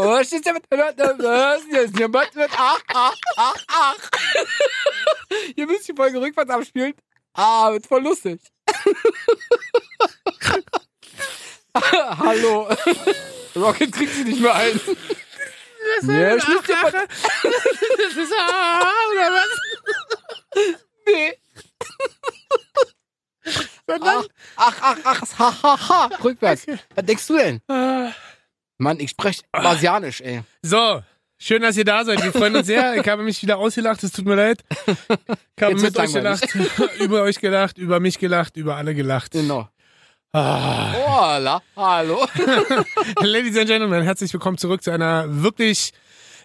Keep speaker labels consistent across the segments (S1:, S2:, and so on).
S1: Oh, steht ja mit. Ach, ach, ach, ach. Ihr müsst die Folge rückwärts abspielen. Ah, wird voll lustig. Hallo. Rocket kriegt sie nicht mehr ein. Ja, ich muss dir mal-
S2: Das ist ah, oder was?
S1: Nee.
S2: Sondern,
S1: Ach, ach, ach, ach, ha, ha, ha. Rückwärts. Was denkst du denn? Mann, ich spreche Basianisch, ey.
S2: So, schön, dass ihr da seid. Wir freuen uns sehr. Ich habe mich wieder ausgelacht, es tut mir leid. Ich habe
S1: Jetzt
S2: mit euch gelacht, über euch gelacht, über mich gelacht, über alle gelacht.
S1: Genau.
S2: Ah.
S1: Hola, hallo.
S2: Ladies and Gentlemen, herzlich willkommen zurück zu einer wirklich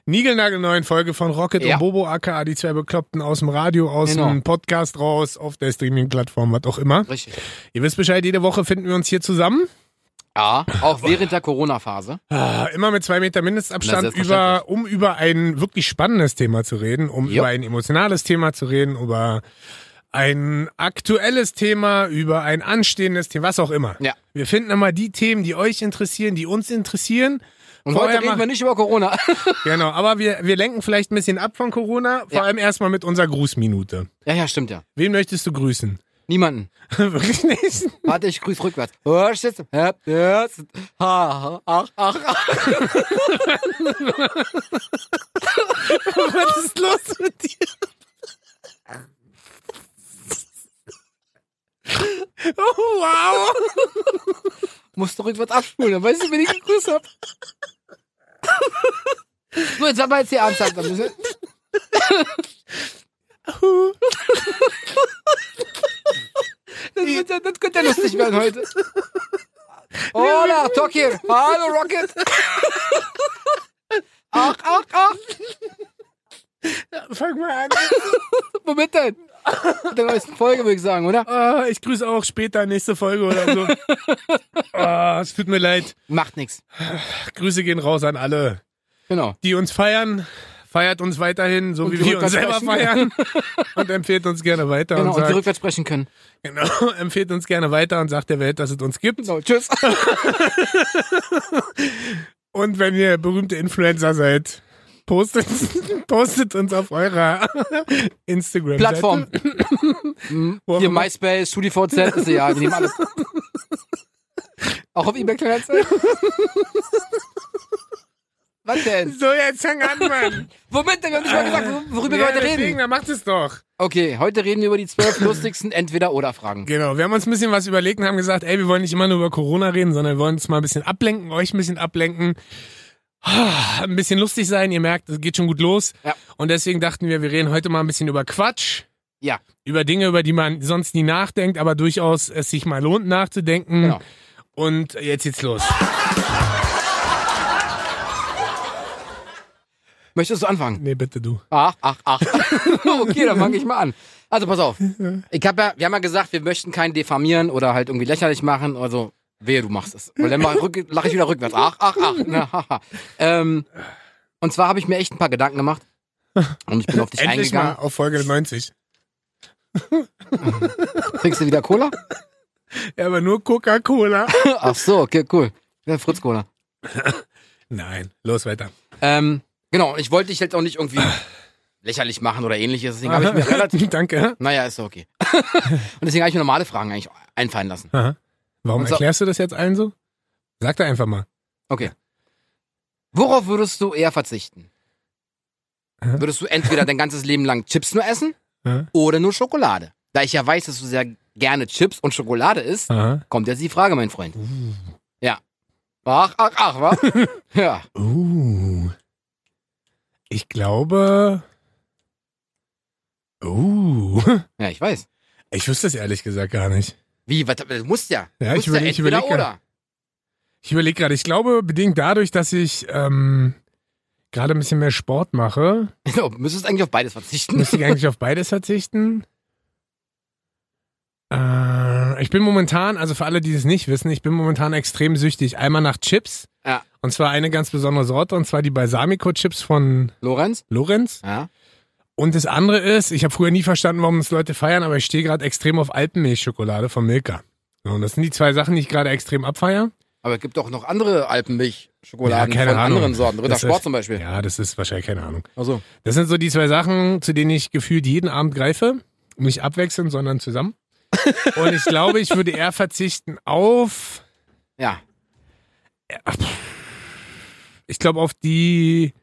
S2: niegelnagelneuen Folge von Rocket
S1: Ja.
S2: und Bobo aka die zwei Bekloppten aus dem Radio, aus
S1: Genau.
S2: dem Podcast raus, auf der Streaming-Plattform, was auch immer.
S1: Richtig.
S2: Ihr wisst Bescheid, jede Woche finden wir uns hier zusammen.
S1: Ja, auch während der Corona-Phase.
S2: Ah, Immer mit zwei Meter Mindestabstand, über, um über ein wirklich spannendes Thema zu reden, um
S1: Jo.
S2: über ein emotionales Thema zu reden, über ein aktuelles Thema, über ein anstehendes Thema, was auch immer.
S1: Ja.
S2: Wir finden immer die Themen, die euch interessieren, die uns interessieren.
S1: Und
S2: Vorher
S1: heute reden wir nicht über Corona.
S2: Genau, aber wir, wir lenken vielleicht ein bisschen ab von Corona, vor
S1: Ja.
S2: allem erstmal mit unserer Grußminute.
S1: Ja, ja, stimmt ja.
S2: Wen möchtest du grüßen?
S1: Niemanden.
S2: Wirklich nicht?
S1: Warte, ich grüße rückwärts. Oh, ach, ach, ach.
S2: Was ist los mit dir? Oh, wow.
S1: Musst du rückwärts abspulen, dann weißt du, wen ich gegrüßt hab. So, jetzt haben wir jetzt hier ernsthaft. ein bisschen. Das, wird, ja- das könnte ja lustig werden heute. Hola, Tokir. Hallo, Rocket. Ach, ach, ach.
S2: Fang mal an.
S1: Womit denn? In der neuesten Folge, würde ich sagen, oder?
S2: Ah, ich grüße auch später, nächste Folge oder so. Ah, es tut mir leid.
S1: Macht nix.
S2: Grüße gehen raus an alle,
S1: Genau.
S2: die uns feiern. Feiert uns weiterhin, so
S1: Und
S2: wie wir uns selber feiern. Und empfehlt uns gerne weiter.
S1: Genau,
S2: und
S1: und die
S2: sagt,
S1: rückwärts sprechen können.
S2: genau, empfehlt uns gerne weiter und sagt der Welt, dass es uns gibt.
S1: Genau, tschüss.
S2: Und wenn ihr berühmte Influencer seid, postet, postet uns auf eurer Instagram.
S1: Plattform. Mhm. Hier. MySpace, StudiVZ, ist ja, wir nehmen alles. Auch auf eBay Kleinanzeigen? Was denn?
S2: So, jetzt fang an, Mann.
S1: Womit denn? Wir haben nicht mal gesagt, wor- worüber wir
S2: ja,
S1: heute
S2: deswegen,
S1: reden.
S2: dann macht es doch.
S1: Okay, heute reden wir über die zwölf lustigsten Entweder-Oder-Fragen.
S2: Genau, wir haben uns ein bisschen was überlegt und haben gesagt, ey, wir wollen nicht immer nur über Corona reden, sondern wir wollen uns mal ein bisschen ablenken, euch ein bisschen ablenken. Ah, Ein bisschen lustig sein, ihr merkt, es geht schon gut los.
S1: Ja.
S2: Und deswegen dachten wir, wir reden heute mal ein bisschen über Quatsch.
S1: Ja.
S2: Über Dinge, über die man sonst nie nachdenkt, aber durchaus es sich mal lohnt nachzudenken.
S1: Genau.
S2: Und jetzt geht's los.
S1: Möchtest du anfangen?
S2: Nee, bitte du.
S1: Ach, ach, ach. okay, dann fange ich mal an. Also pass auf. Ich hab ja, wir haben ja gesagt, wir möchten keinen diffamieren oder halt irgendwie lächerlich machen. Also, wehe, du machst es. Weil dann mach, rück, lach ich wieder rückwärts. Ach, ach, ach. Na, haha. ähm, und zwar habe ich mir echt ein paar Gedanken gemacht. Und ich bin auf dich
S2: Endlich mal
S1: eingegangen.
S2: auf Folge 90.
S1: Trinkst du wieder Cola?
S2: Ja, aber nur Coca-Cola.
S1: Ach so, okay, cool. Ja, Fritz Cola.
S2: Nein, los weiter.
S1: Ähm, genau, und ich wollte dich jetzt auch nicht irgendwie lächerlich machen oder ähnliches. Deswegen habe ich mir relativ.
S2: Danke.
S1: Naja, ist okay. und deswegen habe ich mir normale Fragen eigentlich einfallen lassen.
S2: Aha. Warum
S1: so-
S2: erklärst du das jetzt allen so? Sag doch einfach mal.
S1: Okay. Worauf würdest du eher verzichten?
S2: Hä?
S1: Würdest du entweder dein ganzes Leben lang Chips nur essen
S2: Hä?
S1: oder nur Schokolade? Da ich ja weiß, dass du sehr gerne Chips und Schokolade isst,
S2: Aha.
S1: kommt jetzt die Frage, mein Freund. Ja. Ach, ach, ach, wa? ja.
S2: Uh. Ich glaube. Uh.
S1: Ja, ich weiß.
S2: Ich wüsste es ehrlich gesagt gar nicht.
S1: Wie? Was, du musst ja. Du
S2: Ja,
S1: musst
S2: ich überleg- ich
S1: entweder
S2: überleg
S1: oder.
S2: Ich überlege gerade, ich glaube, bedingt dadurch, dass ich ähm, gerade ein bisschen mehr Sport mache,
S1: Genau, du müsstest eigentlich auf beides verzichten.
S2: müsste ich eigentlich auf beides verzichten. Äh, ich bin momentan, also für alle, die es nicht wissen, ich bin momentan extrem süchtig. Einmal nach Chips. Und zwar eine ganz besondere Sorte, und zwar die Balsamico-Chips von
S1: Lorenz?
S2: Lorenz.
S1: Ja.
S2: Und das andere ist, ich habe früher nie verstanden, warum es Leute feiern, aber ich stehe gerade extrem auf Alpenmilchschokolade von Milka. Und das sind die zwei Sachen, die ich gerade extrem abfeier.
S1: Aber es gibt auch noch andere Alpenmilch-Schokoladen
S2: Ja, keine
S1: von
S2: Ahnung.
S1: anderen Sorten. Ritter
S2: Das ist-
S1: Sport zum Beispiel.
S2: Ja, das ist wahrscheinlich keine Ahnung.
S1: Also,
S2: Das sind so die zwei Sachen, zu denen ich gefühlt jeden Abend greife. Nicht abwechselnd, sondern zusammen. Und ich glaube, ich würde eher verzichten auf,
S1: ja.
S2: Ich glaube, auf die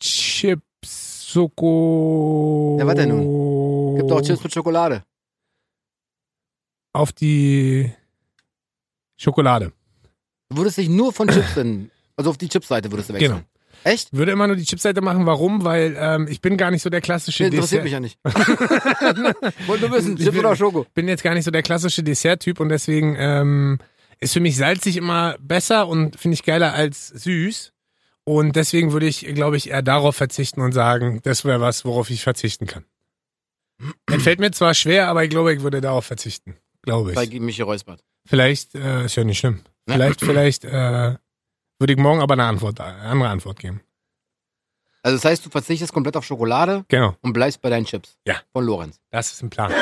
S2: Chips, Soko.
S1: Ja, warte nun. Gibt auch Chips mit Schokolade.
S2: Auf die Schokolade.
S1: Du würdest dich nur von Chips in, also auf die Chipsseite würdest du wechseln.
S2: Genau.
S1: Echt?
S2: Würde immer nur die Chipseite machen. Warum? Weil ähm, ich bin gar nicht so der klassische
S1: Nee, interessiert
S2: Dessert.
S1: mich ja nicht. Wollte nur wissen, Chips oder Schoko?
S2: bin jetzt gar nicht so der klassische Dessert-Typ und deswegen ähm, ist für mich salzig immer besser und finde ich geiler als süß. Und deswegen würde ich, glaube ich, eher darauf verzichten und sagen, das wäre was, worauf ich verzichten kann. Es fällt mir zwar schwer, aber ich glaube, ich würde darauf verzichten. Glaube
S1: Bei
S2: ich.
S1: Michi Räuspert.
S2: Vielleicht, äh, ist ja nicht schlimm. Vielleicht, vielleicht äh, würde ich morgen aber eine Antwort, eine andere Antwort geben.
S1: Also das heißt, du verzichtest komplett auf Schokolade
S2: Genau,
S1: und bleibst bei deinen Chips.
S2: Ja.
S1: Von Lorenz.
S2: das ist ein Plan.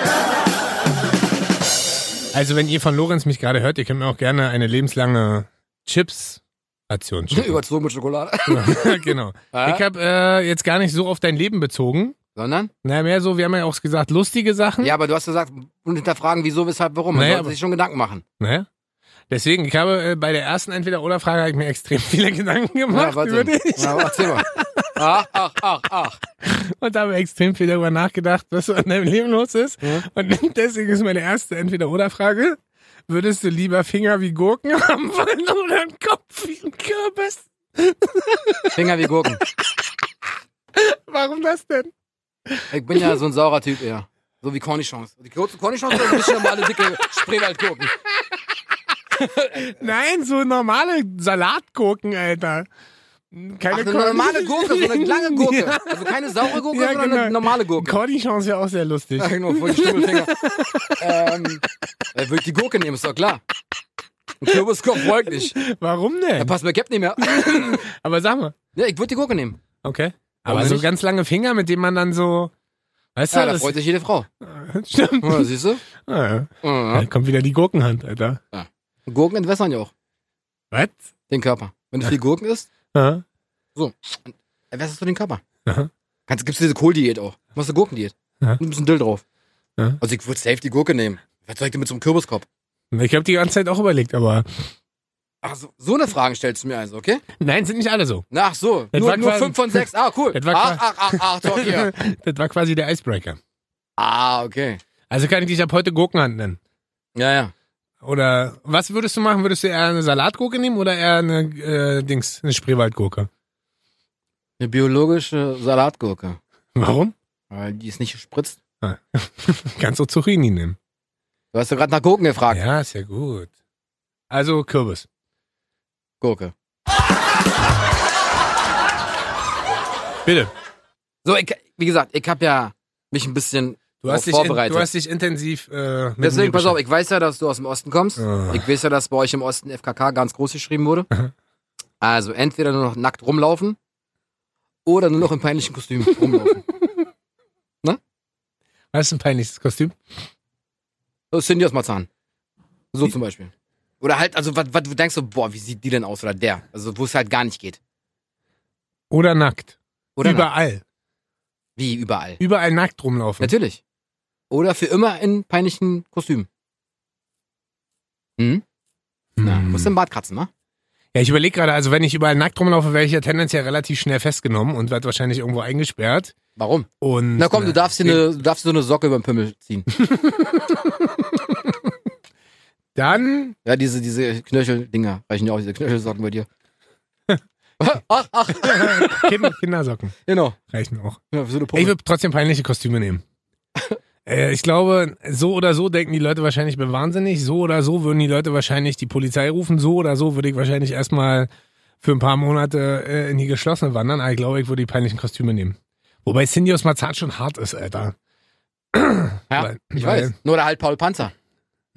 S2: Also, wenn ihr von Lorenz mich gerade hört, ihr könnt mir auch gerne eine lebenslange Chips-Ration schicken.
S1: Überzogen mit Schokolade.
S2: genau.
S1: Ja?
S2: Ich habe äh, jetzt gar nicht so auf dein Leben bezogen.
S1: Sondern?
S2: Na, mehr so, wir haben ja auch gesagt, lustige Sachen.
S1: Ja, aber du hast gesagt, und hinterfragen, wieso, weshalb, warum. Man
S2: Naja,
S1: sollte sich schon Gedanken machen.
S2: Ne? Deswegen, ich habe äh, bei der ersten Entweder-Oder-Frage habe ich mir extrem viele Gedanken
S1: Ja,
S2: gemacht
S1: warte.
S2: über dich
S1: Ja, erzähl mal. Ach, ach, ach, ach.
S2: und habe extrem viel darüber nachgedacht, was so an deinem Leben los ist.
S1: Ja.
S2: Und deswegen ist meine erste Entweder-Oder-Frage. Würdest du lieber Finger wie Gurken haben wollen oder einen Kopf wie ein Kürbis?
S1: Finger wie Gurken.
S2: Warum das denn?
S1: Ich bin ja so ein saurer Typ eher. So wie Cornichons. Die kurzen Cornichons oder ein bisschen normale, dicke Spreewaldgurken?
S2: Nein, so normale Salatgurken, Alter. Keine
S1: Ach, eine normale Gurke, so eine lange Gurke.
S2: Ja.
S1: Also keine saure Gurke,
S2: Ja,
S1: sondern
S2: genau.
S1: eine normale Gurke.
S2: Cornichons ist ja auch sehr lustig.
S1: Ja, genau, voll die Stummelfinger. ähm, äh, würde ich die Gurke nehmen, ist doch klar. Ein Kürbiskopf folgt nicht.
S2: Warum
S1: Da
S2: denn?
S1: passt mir Cap nicht mehr.
S2: Aber sag mal.
S1: Ja, ich würde die Gurke nehmen.
S2: Okay.
S1: Warum
S2: Aber so
S1: nicht?
S2: ganz lange Finger, mit denen man dann so. Weißt du,
S1: Ja, da
S2: das
S1: freut sich jede Frau.
S2: stimmt.
S1: Ja, siehst du?
S2: Ah, ja.
S1: Ja.
S2: Da kommt wieder die Gurkenhand, Alter.
S1: Gurken entwässern ja auch
S2: Was?
S1: den Körper. Wenn du viel Gurken isst,
S2: Ja.
S1: entwässerst du den Körper.
S2: Aha.
S1: Kannst, gibt's diese Kohldiät auch. Machst du Gurkendiät.
S2: Ja.
S1: Ein bisschen Dill drauf.
S2: Ja.
S1: Also ich würde safe die Gurke nehmen. Was soll ich denn mit so einem Kürbiskopf?
S2: Ich habe die ganze Zeit auch überlegt, aber.
S1: Ach, so, so eine Frage stellst du mir also, okay?
S2: Nein, sind nicht alle so.
S1: Na, ach so.
S2: Das
S1: nur
S2: war
S1: nur
S2: quasi-
S1: fünf von sechs. Ah, cool.
S2: Das war
S1: ach, ach, ach, ach, talk hier.
S2: Das war quasi der Icebreaker.
S1: Ah, okay.
S2: Also kann ich dich ab heute Gurkenhand nennen.
S1: Ja, ja.
S2: Oder was würdest du machen? Würdest du eher eine Salatgurke nehmen oder eher eine äh, Dings, eine Spreewaldgurke?
S1: Eine biologische Salatgurke.
S2: Warum?
S1: Weil die ist nicht gespritzt.
S2: Kannst du Zucchini nehmen.
S1: Du hast ja gerade nach Gurken gefragt.
S2: Ja, ist ja gut. Also Kürbis.
S1: Gurke.
S2: Bitte.
S1: So, ich, wie gesagt, ich habe ja mich ein bisschen
S2: Du hast, dich in, du hast dich intensiv äh, mit
S1: Deswegen, pass auf, ich weiß ja, dass du aus dem Osten kommst.
S2: Ah.
S1: Ich weiß ja, dass bei euch im Osten FKK ganz groß geschrieben wurde. Also entweder nur noch nackt rumlaufen oder nur noch im peinlichen Kostüm rumlaufen.
S2: Was ist ein peinliches Kostüm?
S1: So Cindy aus Marzahn. So zum Beispiel. Oder halt, also was, du denkst so, boah, wie sieht die denn aus? Oder der. Also wo es halt gar nicht geht.
S2: Oder nackt.
S1: Oder nackt.
S2: Überall.
S1: wie überall.
S2: Überall nackt rumlaufen.
S1: Natürlich. Oder für immer in peinlichen Kostümen. Hm? Na,
S2: Hm.
S1: musst du im Bart kratzen, ne?
S2: Ja, ich überlege gerade, also wenn ich überall nackt rumlaufe, wäre ich ja tendenziell relativ schnell festgenommen und werde wahrscheinlich irgendwo eingesperrt.
S1: Warum?
S2: Und
S1: Na komm, du
S2: äh,
S1: darfst dir eine, du darfst so eine Socke über den Pimmel ziehen.
S2: Dann,
S1: Ja, diese, diese Knöchel-Dinger reichen ja auch, diese Knöchelsocken bei dir. ach, ach,
S2: kind, Kindersocken
S1: genau.
S2: reichen auch.
S1: Ja, so
S2: Ich würde trotzdem peinliche Kostüme nehmen. äh, ich glaube, so oder so denken die Leute wahrscheinlich, ich bin wahnsinnig. So oder so würden die Leute wahrscheinlich die Polizei rufen. So oder so würde ich wahrscheinlich erstmal für ein paar Monate äh, in die geschlossene wandern. Aber ich glaube, ich würde die peinlichen Kostüme nehmen. Wobei Cindy aus Marzahn schon hart ist, Alter.
S1: Ja,
S2: weil-
S1: ich weiß. Nur der halt Paul Panzer.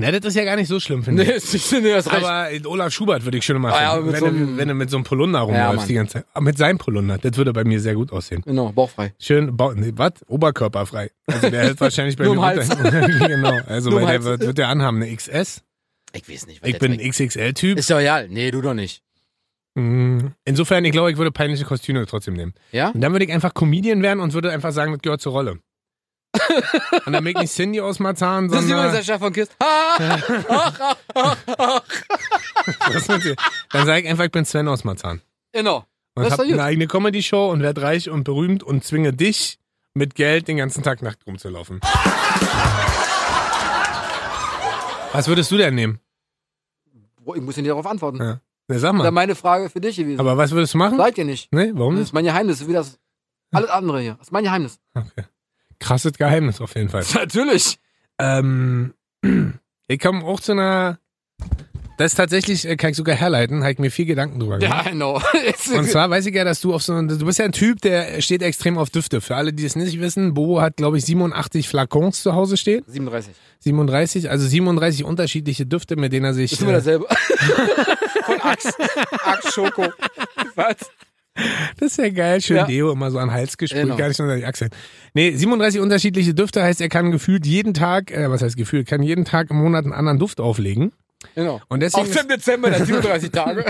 S2: Na, das ist ja gar nicht so schlimm, finde
S1: Nee,
S2: ich.
S1: nicht, nee, das reicht.
S2: Aber Olaf Schubert würde ich schon mal
S1: Ah, ja,
S2: wenn,
S1: so
S2: du, wenn du mit so einem Polunder rumläufst
S1: Mann.
S2: die ganze Zeit. Aber mit seinem Polunder, das würde bei mir sehr gut aussehen.
S1: Genau, bauchfrei.
S2: Schön, Bau- nee, was? Oberkörperfrei. Also der hält wahrscheinlich bei mir runter. genau. Also weil der wird, wird der anhaben, eine XS.
S1: Ich weiß nicht. was
S2: Ich bin
S1: trägt.
S2: XXL-Typ.
S1: Ist doch egal. Nee, du doch nicht.
S2: Mm, Insofern, ich glaube, ich würde peinliche Kostüme trotzdem nehmen.
S1: Ja?
S2: Und dann würde ich einfach Comedian werden und würde einfach sagen, das gehört zur Rolle. Und dann ich nicht Cindy aus Marzahn,
S1: Das ist übrigens der
S2: sondern.
S1: Chef von Kiss. Ha! Ach, ach.
S2: Was dann sage ich einfach, ich bin Sven aus Marzahn.
S1: Genau.
S2: Und
S1: Das gut.
S2: eine eigene Comedy-Show und werde reich und berühmt und zwinge dich mit Geld den ganzen Tag nackt rumzulaufen. Was würdest du denn nehmen?
S1: Boah, Ich muss dir darauf antworten.
S2: Ja. Na, sag
S1: Das
S2: mal.
S1: ist meine Frage für dich gewesen.
S2: Aber was würdest du machen?
S1: Seid ihr nicht.
S2: Nee, warum
S1: Das
S2: nicht?
S1: ist mein Geheimnis, wie das alles andere hier. Das ist mein Geheimnis.
S2: Okay. Krasses Geheimnis auf jeden Fall.
S1: Natürlich.
S2: Ähm, ich komme auch zu einer. Das ist tatsächlich, äh, kann ich sogar herleiten, habe ich mir viel Gedanken drüber gemacht.
S1: Ja, genau.
S2: Und zwar weiß ich ja, dass du auf so du bist ja ein Typ, der steht extrem auf Düfte. Für alle, die es nicht wissen, Bobo hat, glaube ich, 87 Flakons zu Hause stehen.
S1: 37.
S2: 37, also 37 unterschiedliche Düfte, mit denen er sich.
S1: Ist immer
S2: Äh,
S1: dasselbe. Von Axe. Axe Schoko. Was?
S2: Das ist ja geil, schön
S1: Ja.
S2: Deo, immer so an den Hals gesprüht,
S1: Genau.
S2: gar nicht unter die Achseln. Nee, 37 unterschiedliche Düfte heißt, er kann gefühlt jeden Tag, äh, was heißt gefühlt, kann jeden Tag im Monat einen anderen Duft auflegen.
S1: Genau.
S2: Und deswegen ist-
S1: dem Dezember, der 37 Tage.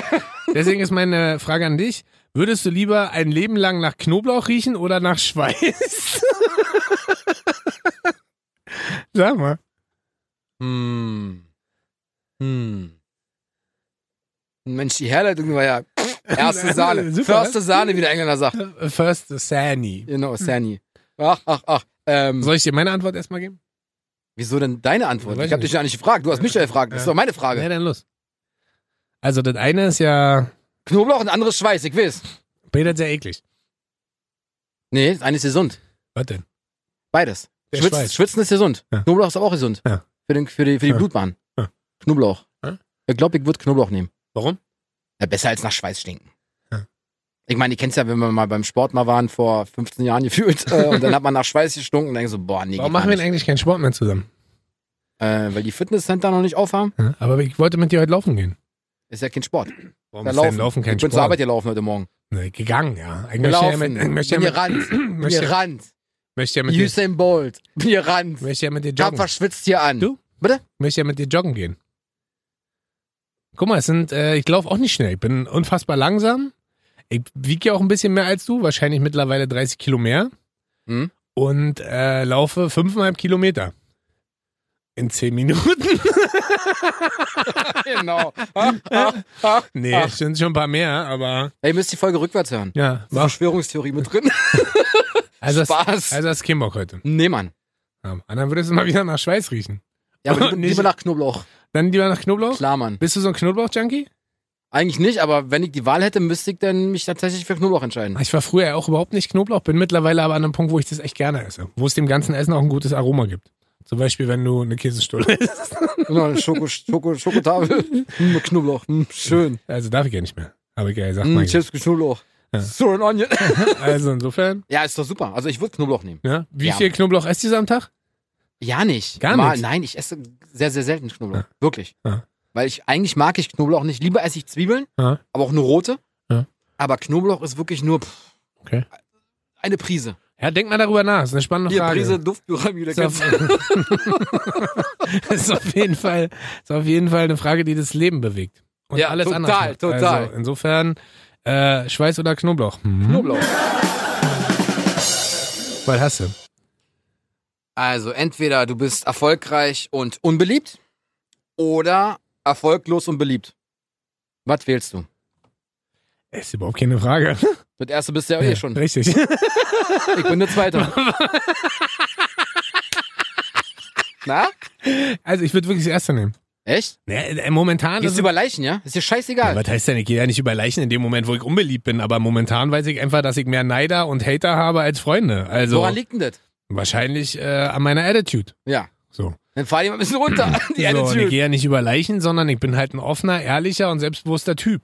S2: Deswegen ist meine Frage an dich. Würdest du lieber ein Leben lang nach Knoblauch riechen oder nach Schweiß? Sag mal.
S1: Hm. Hm. Mensch, die Herleitung war ja erste Sahne.
S2: Super,
S1: Förste Sahne, wie der Engländer sagt.
S2: First Sani.
S1: Genau, Sani. Ach, ach, ach. Ähm,
S2: Soll ich dir meine Antwort erstmal geben?
S1: wieso denn deine Antwort?
S2: Weiß
S1: Ich habe
S2: ich
S1: dich ja nicht gefragt. Du hast mich ja gefragt. Das ist doch meine Frage.
S2: Ja, dann los. Also das eine ist ja,
S1: Knoblauch und anderes Schweiß, ich weiß.
S2: Peter sehr eklig.
S1: Nee, das eine ist gesund.
S2: Was denn?
S1: Beides.
S2: Der
S1: Schwitz,
S2: Schweiß.
S1: Schwitzen ist gesund.
S2: Ja.
S1: Knoblauch ist aber auch gesund.
S2: Ja.
S1: Für, den, für die, für die
S2: Ja.
S1: Blutbahn.
S2: Ja.
S1: Knoblauch.
S2: Ja.
S1: Ich glaube, ich würde Knoblauch nehmen.
S2: Warum?
S1: Ja, besser als nach Schweiß stinken.
S2: Ja.
S1: Ich meine, ihr kennt's ja, wenn wir mal beim Sport mal waren, vor 15 Jahren gefühlt, äh, und dann hat man nach Schweiß gestunken und denkt so, boah, nee,
S2: Warum machen wir denn eigentlich keinen Sport mehr zusammen?
S1: Äh, weil die Fitnesscenter noch nicht aufhaben,
S2: Ja, aber ich wollte mit dir heute laufen gehen.
S1: ist ja kein Sport.
S2: Warum
S1: Da
S2: ist
S1: laufen.
S2: denn Laufen kein
S1: ich bin zur
S2: Sport?
S1: Arbeit gelaufen heute Morgen.
S2: Nee, gegangen, ja. Ich möchte
S1: Gelaufen.
S2: ja mit, ich möchte ja mit,
S1: gerannt. Bin
S2: möchte,
S1: gerannt.
S2: möchte ja mit dir,
S1: Usain Bolt. Bin gerannt.
S2: möchte ja mit dir
S1: Ich hab
S2: joggen.
S1: verschwitzt hier an.
S2: Du?
S1: Bitte?
S2: möchte ja mit dir joggen gehen. Guck mal, es sind, äh, ich laufe auch nicht schnell. Ich bin unfassbar langsam. Ich wiege ja auch ein bisschen mehr als du, wahrscheinlich mittlerweile 30 Kilo mehr.
S1: Hm?
S2: Und äh, laufe fünfeinhalb Kilometer. In zehn Minuten.
S1: genau. Ah, ah, ah.
S2: nee, es sind schon ein paar mehr, aber
S1: Ey, ihr müsst die Folge rückwärts hören.
S2: ja, war,
S1: Verschwörungstheorie mit drin.
S2: also das,
S1: Spaß.
S2: also das Kimbock heute.
S1: nee, Mann.
S2: Ja, und dann würdest du mal wieder nach Schweiß riechen.
S1: Ja, aber lieber, lieber nach Knoblauch.
S2: Dann lieber nach Knoblauch?
S1: Klar, Mann.
S2: Bist du so ein Knoblauch-Junkie?
S1: Eigentlich nicht, aber wenn ich die Wahl hätte, müsste ich dann mich tatsächlich für Knoblauch entscheiden.
S2: Ich war früher auch überhaupt nicht Knoblauch, bin mittlerweile aber an einem Punkt, wo ich das echt gerne esse. Wo es dem ganzen Essen auch ein gutes Aroma gibt. Zum Beispiel, wenn du eine Käsestulle isst.
S1: Genau, eine Schoko, Schoko, Schokotafel. Hm, mit Knoblauch. Hm, schön.
S2: Also darf ich ja nicht mehr. Aber geil, sag
S1: Hm,
S2: mal.
S1: Chips mit Knoblauch.
S2: Ja.
S1: So ein Onion.
S2: Also insofern,
S1: Ja, ist doch super. Also ich würde Knoblauch nehmen.
S2: ja. Wie
S1: Ja.
S2: viel Knoblauch esst ihr am Tag?
S1: Ja, nicht.
S2: Gar
S1: Mal,
S2: nichts?
S1: Nein, ich esse sehr, sehr selten Knoblauch.
S2: Ja.
S1: Wirklich.
S2: Ja.
S1: Weil ich, eigentlich mag ich Knoblauch nicht. Lieber esse ich Zwiebeln,
S2: Ja.
S1: aber auch eine rote. Aber Knoblauch ist wirklich nur pff,
S2: Okay.
S1: eine Prise.
S2: Ja, denk mal darüber nach. Das ist eine spannende
S1: Hier,
S2: Frage.
S1: Prise Duftpyramide.
S2: ist, auf, ist, auf jeden Fall, ist auf jeden Fall eine Frage, die das Leben bewegt. Und
S1: Ja,
S2: alles
S1: total,
S2: anders. macht.
S1: total.
S2: Also insofern, äh, Schweiß oder Knoblauch? Hm.
S1: Knoblauch.
S2: Was hast du?
S1: Also entweder du bist erfolgreich und unbeliebt oder erfolglos und beliebt. Was wählst du?
S2: Ist überhaupt keine Frage.
S1: Das erste bist du ja, eh schon.
S2: Richtig.
S1: Ich bin der Zweite. Na?
S2: Also ich würde wirklich das erste nehmen.
S1: Echt?
S2: Nee, äh, momentan
S1: Gehst du über Leichen, ja? Ist dir scheißegal.
S2: Was heißt denn, ich gehe ja nicht über Leichen in dem Moment, wo ich unbeliebt bin, aber momentan weiß ich einfach, dass ich mehr Neider und Hater habe als Freunde. Also
S1: Woran liegt denn das?
S2: Wahrscheinlich äh, an meiner Attitude.
S1: Ja.
S2: So.
S1: Dann fahr die mal ein bisschen runter. Die
S2: so und ich
S1: Attitude.
S2: gehe ja nicht über Leichen, sondern ich bin halt ein offener, ehrlicher und selbstbewusster Typ.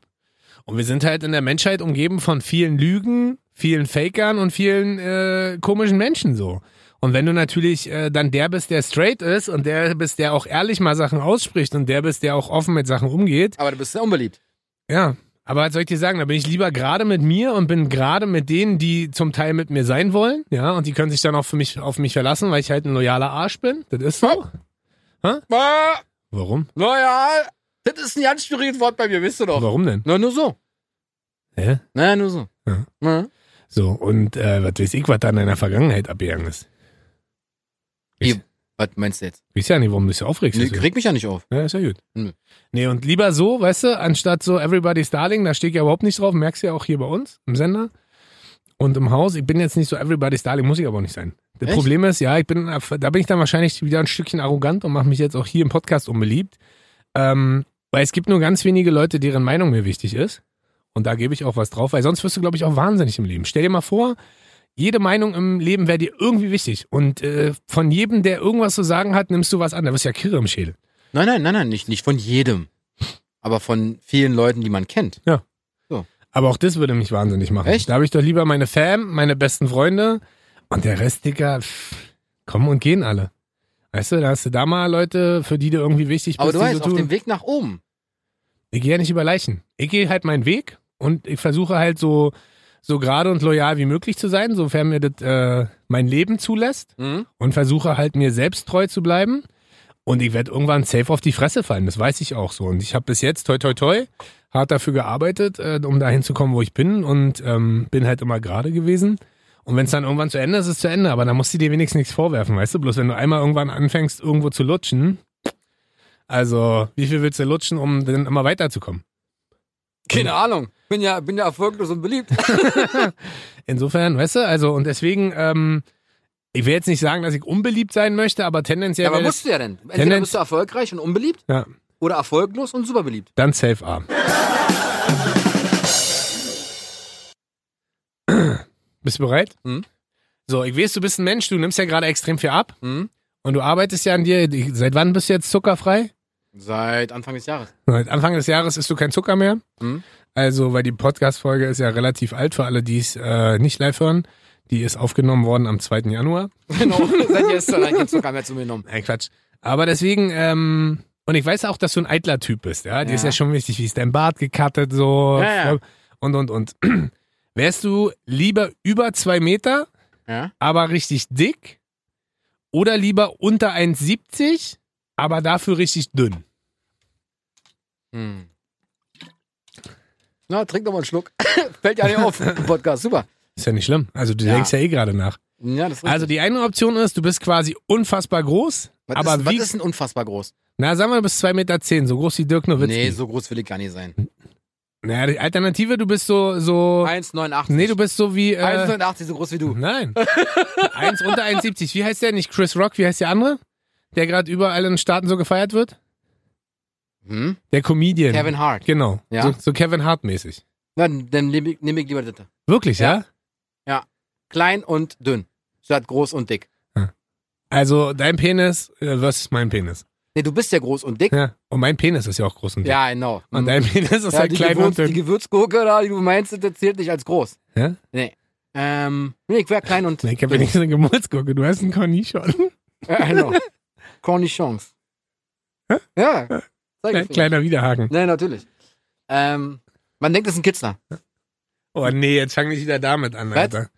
S2: Und wir sind halt in der Menschheit umgeben von vielen Lügen, vielen Fakern und vielen äh, komischen Menschen so. Und wenn du natürlich äh, dann der bist, der straight ist und der bist, der auch ehrlich mal Sachen ausspricht und der bist, der auch offen mit Sachen umgeht,
S1: Aber du bist ja unbeliebt.
S2: Ja, aber was soll ich dir sagen? Da bin ich lieber gerade mit mir und bin gerade mit denen, die zum Teil mit mir sein wollen. Ja, und die können sich dann auch für mich, auf mich verlassen, weil ich halt ein loyaler Arsch bin. Das ist so.
S1: Ah,
S2: Warum?
S1: Naja, das ist ein ganz schwieriges Wort bei mir, wisst ihr doch.
S2: Warum denn?
S1: Na, nur so.
S2: Hä?
S1: Naja, nur so.
S2: Ja.
S1: Ja.
S2: So, und äh, was weiß ich, was da in deiner Vergangenheit abgegangen ist. Ich?
S1: Was meinst du jetzt?
S2: weiß ja nicht, warum du dich so aufregst.
S1: Nee,
S2: deswegen.
S1: reg mich ja nicht auf.
S2: Ja, ist ja gut.
S1: Nö.
S2: Nee, und lieber so, weißt du, anstatt so Everybody's Darling, da stehe ich ja überhaupt nicht drauf, merkst du ja auch hier bei uns im Sender und im Haus. Ich bin jetzt nicht so Everybody's Darling, muss ich aber auch nicht sein. Das
S1: Echt?
S2: Problem ist, ja, ich bin, da bin ich dann wahrscheinlich wieder ein Stückchen arrogant und mache mich jetzt auch hier im Podcast unbeliebt. Ähm, weil es gibt nur ganz wenige Leute, deren Meinung mir wichtig ist. Und da gebe ich auch was drauf, weil sonst wirst du, glaube ich, auch wahnsinnig im Leben. Stell dir mal vor, jede Meinung im Leben wäre dir irgendwie wichtig. Und äh, von jedem, der irgendwas zu sagen hat, nimmst du was an. Da wirst du ja kirre im Schädel.
S1: Nein, nein, nein, nein, nicht, nicht von jedem. Aber von vielen Leuten, die man kennt.
S2: Aber auch das würde mich wahnsinnig machen.
S1: Echt?
S2: Da habe ich doch lieber meine Fam, meine besten Freunde und der Rest, Digga, kommen und gehen alle. Weißt du, da hast du da mal Leute, für die du irgendwie wichtig bist.
S1: Aber du weißt,
S2: so
S1: auf dem Weg nach oben.
S2: Ich gehe ja nicht über Leichen. Ich gehe halt meinen Weg und ich versuche halt so, so gerade und loyal wie möglich zu sein, sofern mir das äh, mein Leben zulässt
S1: Mhm.
S2: und versuche halt mir selbst treu zu bleiben. Und ich werde irgendwann safe auf die Fresse fallen, das weiß ich auch so. Und ich habe bis jetzt, toi toi toi, hart dafür gearbeitet, äh, um dahin zu kommen, wo ich bin und ähm, bin halt immer gerade gewesen. Und wenn es dann irgendwann zu Ende ist, ist es zu Ende. Aber dann musst du dir wenigstens nichts vorwerfen, weißt du? Bloß wenn du einmal irgendwann anfängst, irgendwo zu lutschen, also wie viel willst du lutschen, um dann immer weiterzukommen?
S1: Keine Ahnung. Bin ja, bin ja erfolglos und beliebt.
S2: Insofern, weißt du, also und deswegen, ähm, ich will jetzt nicht sagen, dass ich unbeliebt sein möchte, aber tendenziell
S1: Ja, aber musst du ja denn. Entweder
S2: Tendenz-
S1: bist du erfolgreich und unbeliebt
S2: ja,
S1: oder erfolglos und super beliebt.
S2: dann safe A. Bist du bereit?
S1: Mhm.
S2: So, ich weiß, du bist ein Mensch, du nimmst ja gerade extrem viel ab
S1: Mhm.
S2: und du arbeitest ja an dir. Seit wann bist du jetzt zuckerfrei?
S1: Seit Anfang des Jahres.
S2: Seit Anfang des Jahres isst du kein Zucker mehr.
S1: Mhm.
S2: Also, weil die Podcast-Folge ist ja relativ alt für alle, die es äh, nicht live hören. Die ist aufgenommen worden am 2. Januar.
S1: Genau. Seit gestern habe ich keinen Zucker mehr zu mir genommen.
S2: Nein, Quatsch. Aber deswegen, ähm, und ich weiß auch, dass du ein eitler Typ bist, ja. Dir
S1: Ja.
S2: ist ja schon wichtig, wie ist dein Bart gekattet, so.
S1: Ja, ja.
S2: Und, und, und. Wärst du lieber über zwei Meter, aber richtig dick? Oder lieber unter 1,70, aber dafür richtig dünn?
S1: Hm. Na, trink doch mal einen Schluck. Fällt ja nicht auf im Podcast. Super.
S2: Ist ja nicht schlimm. Also du
S1: Ja.
S2: denkst ja eh gerade nach.
S1: Ja, das ist
S2: Also die eine Option ist, du bist quasi unfassbar groß,
S1: was,
S2: aber
S1: ist, was
S2: wie,
S1: ist denn unfassbar groß?
S2: na sagen wir, du bist zwei Meter, zehn, so groß wie Dirk Nowitzki.
S1: Nee, so groß will ich gar nicht sein.
S2: Naja, die Alternative, du bist so, so,
S1: 1,89.
S2: nee, du bist so wie, äh,
S1: 1,89, so groß wie du.
S2: Nein. Eins unter 1,70. Wie heißt der? Nicht Chris Rock, wie heißt der andere? Der gerade überall in den Staaten so gefeiert wird?
S1: Hm?
S2: Der Comedian.
S1: Kevin Hart.
S2: Genau.
S1: Ja.
S2: So, so Kevin Hart-mäßig.
S1: Dann, dann nehme ich, nehm ich lieber das.
S2: Wirklich, ja?
S1: Ja. Klein und dünn. Statt groß und dick.
S2: Also dein Penis äh, versus mein Penis.
S1: Nee, du bist ja groß und dick.
S2: Ja. Und mein Penis ist ja auch groß und dick.
S1: Ja, genau.
S2: Und
S1: Mhm.
S2: dein Penis ist
S1: ja,
S2: halt
S1: die,
S2: klein
S1: Gewürz,
S2: und
S1: die
S2: dünn.
S1: Gewürzgurke da, die du meinst, das zählt nicht als groß.
S2: Ja?
S1: Nee. Ähm, nee, ich wäre klein und
S2: Nee, ich hab ja nicht so eine Gemürzgurke. Du hast einen Cornichon.
S1: Ja, genau. Cornichons.
S2: Hä?
S1: Ja. Zeig
S2: Klein,
S1: ich dir.
S2: kleiner Widerhaken.
S1: Nee, natürlich. Ähm, man denkt, das ist ein Kitzler.
S2: Oh nee, jetzt fang nicht wieder damit an? Alter.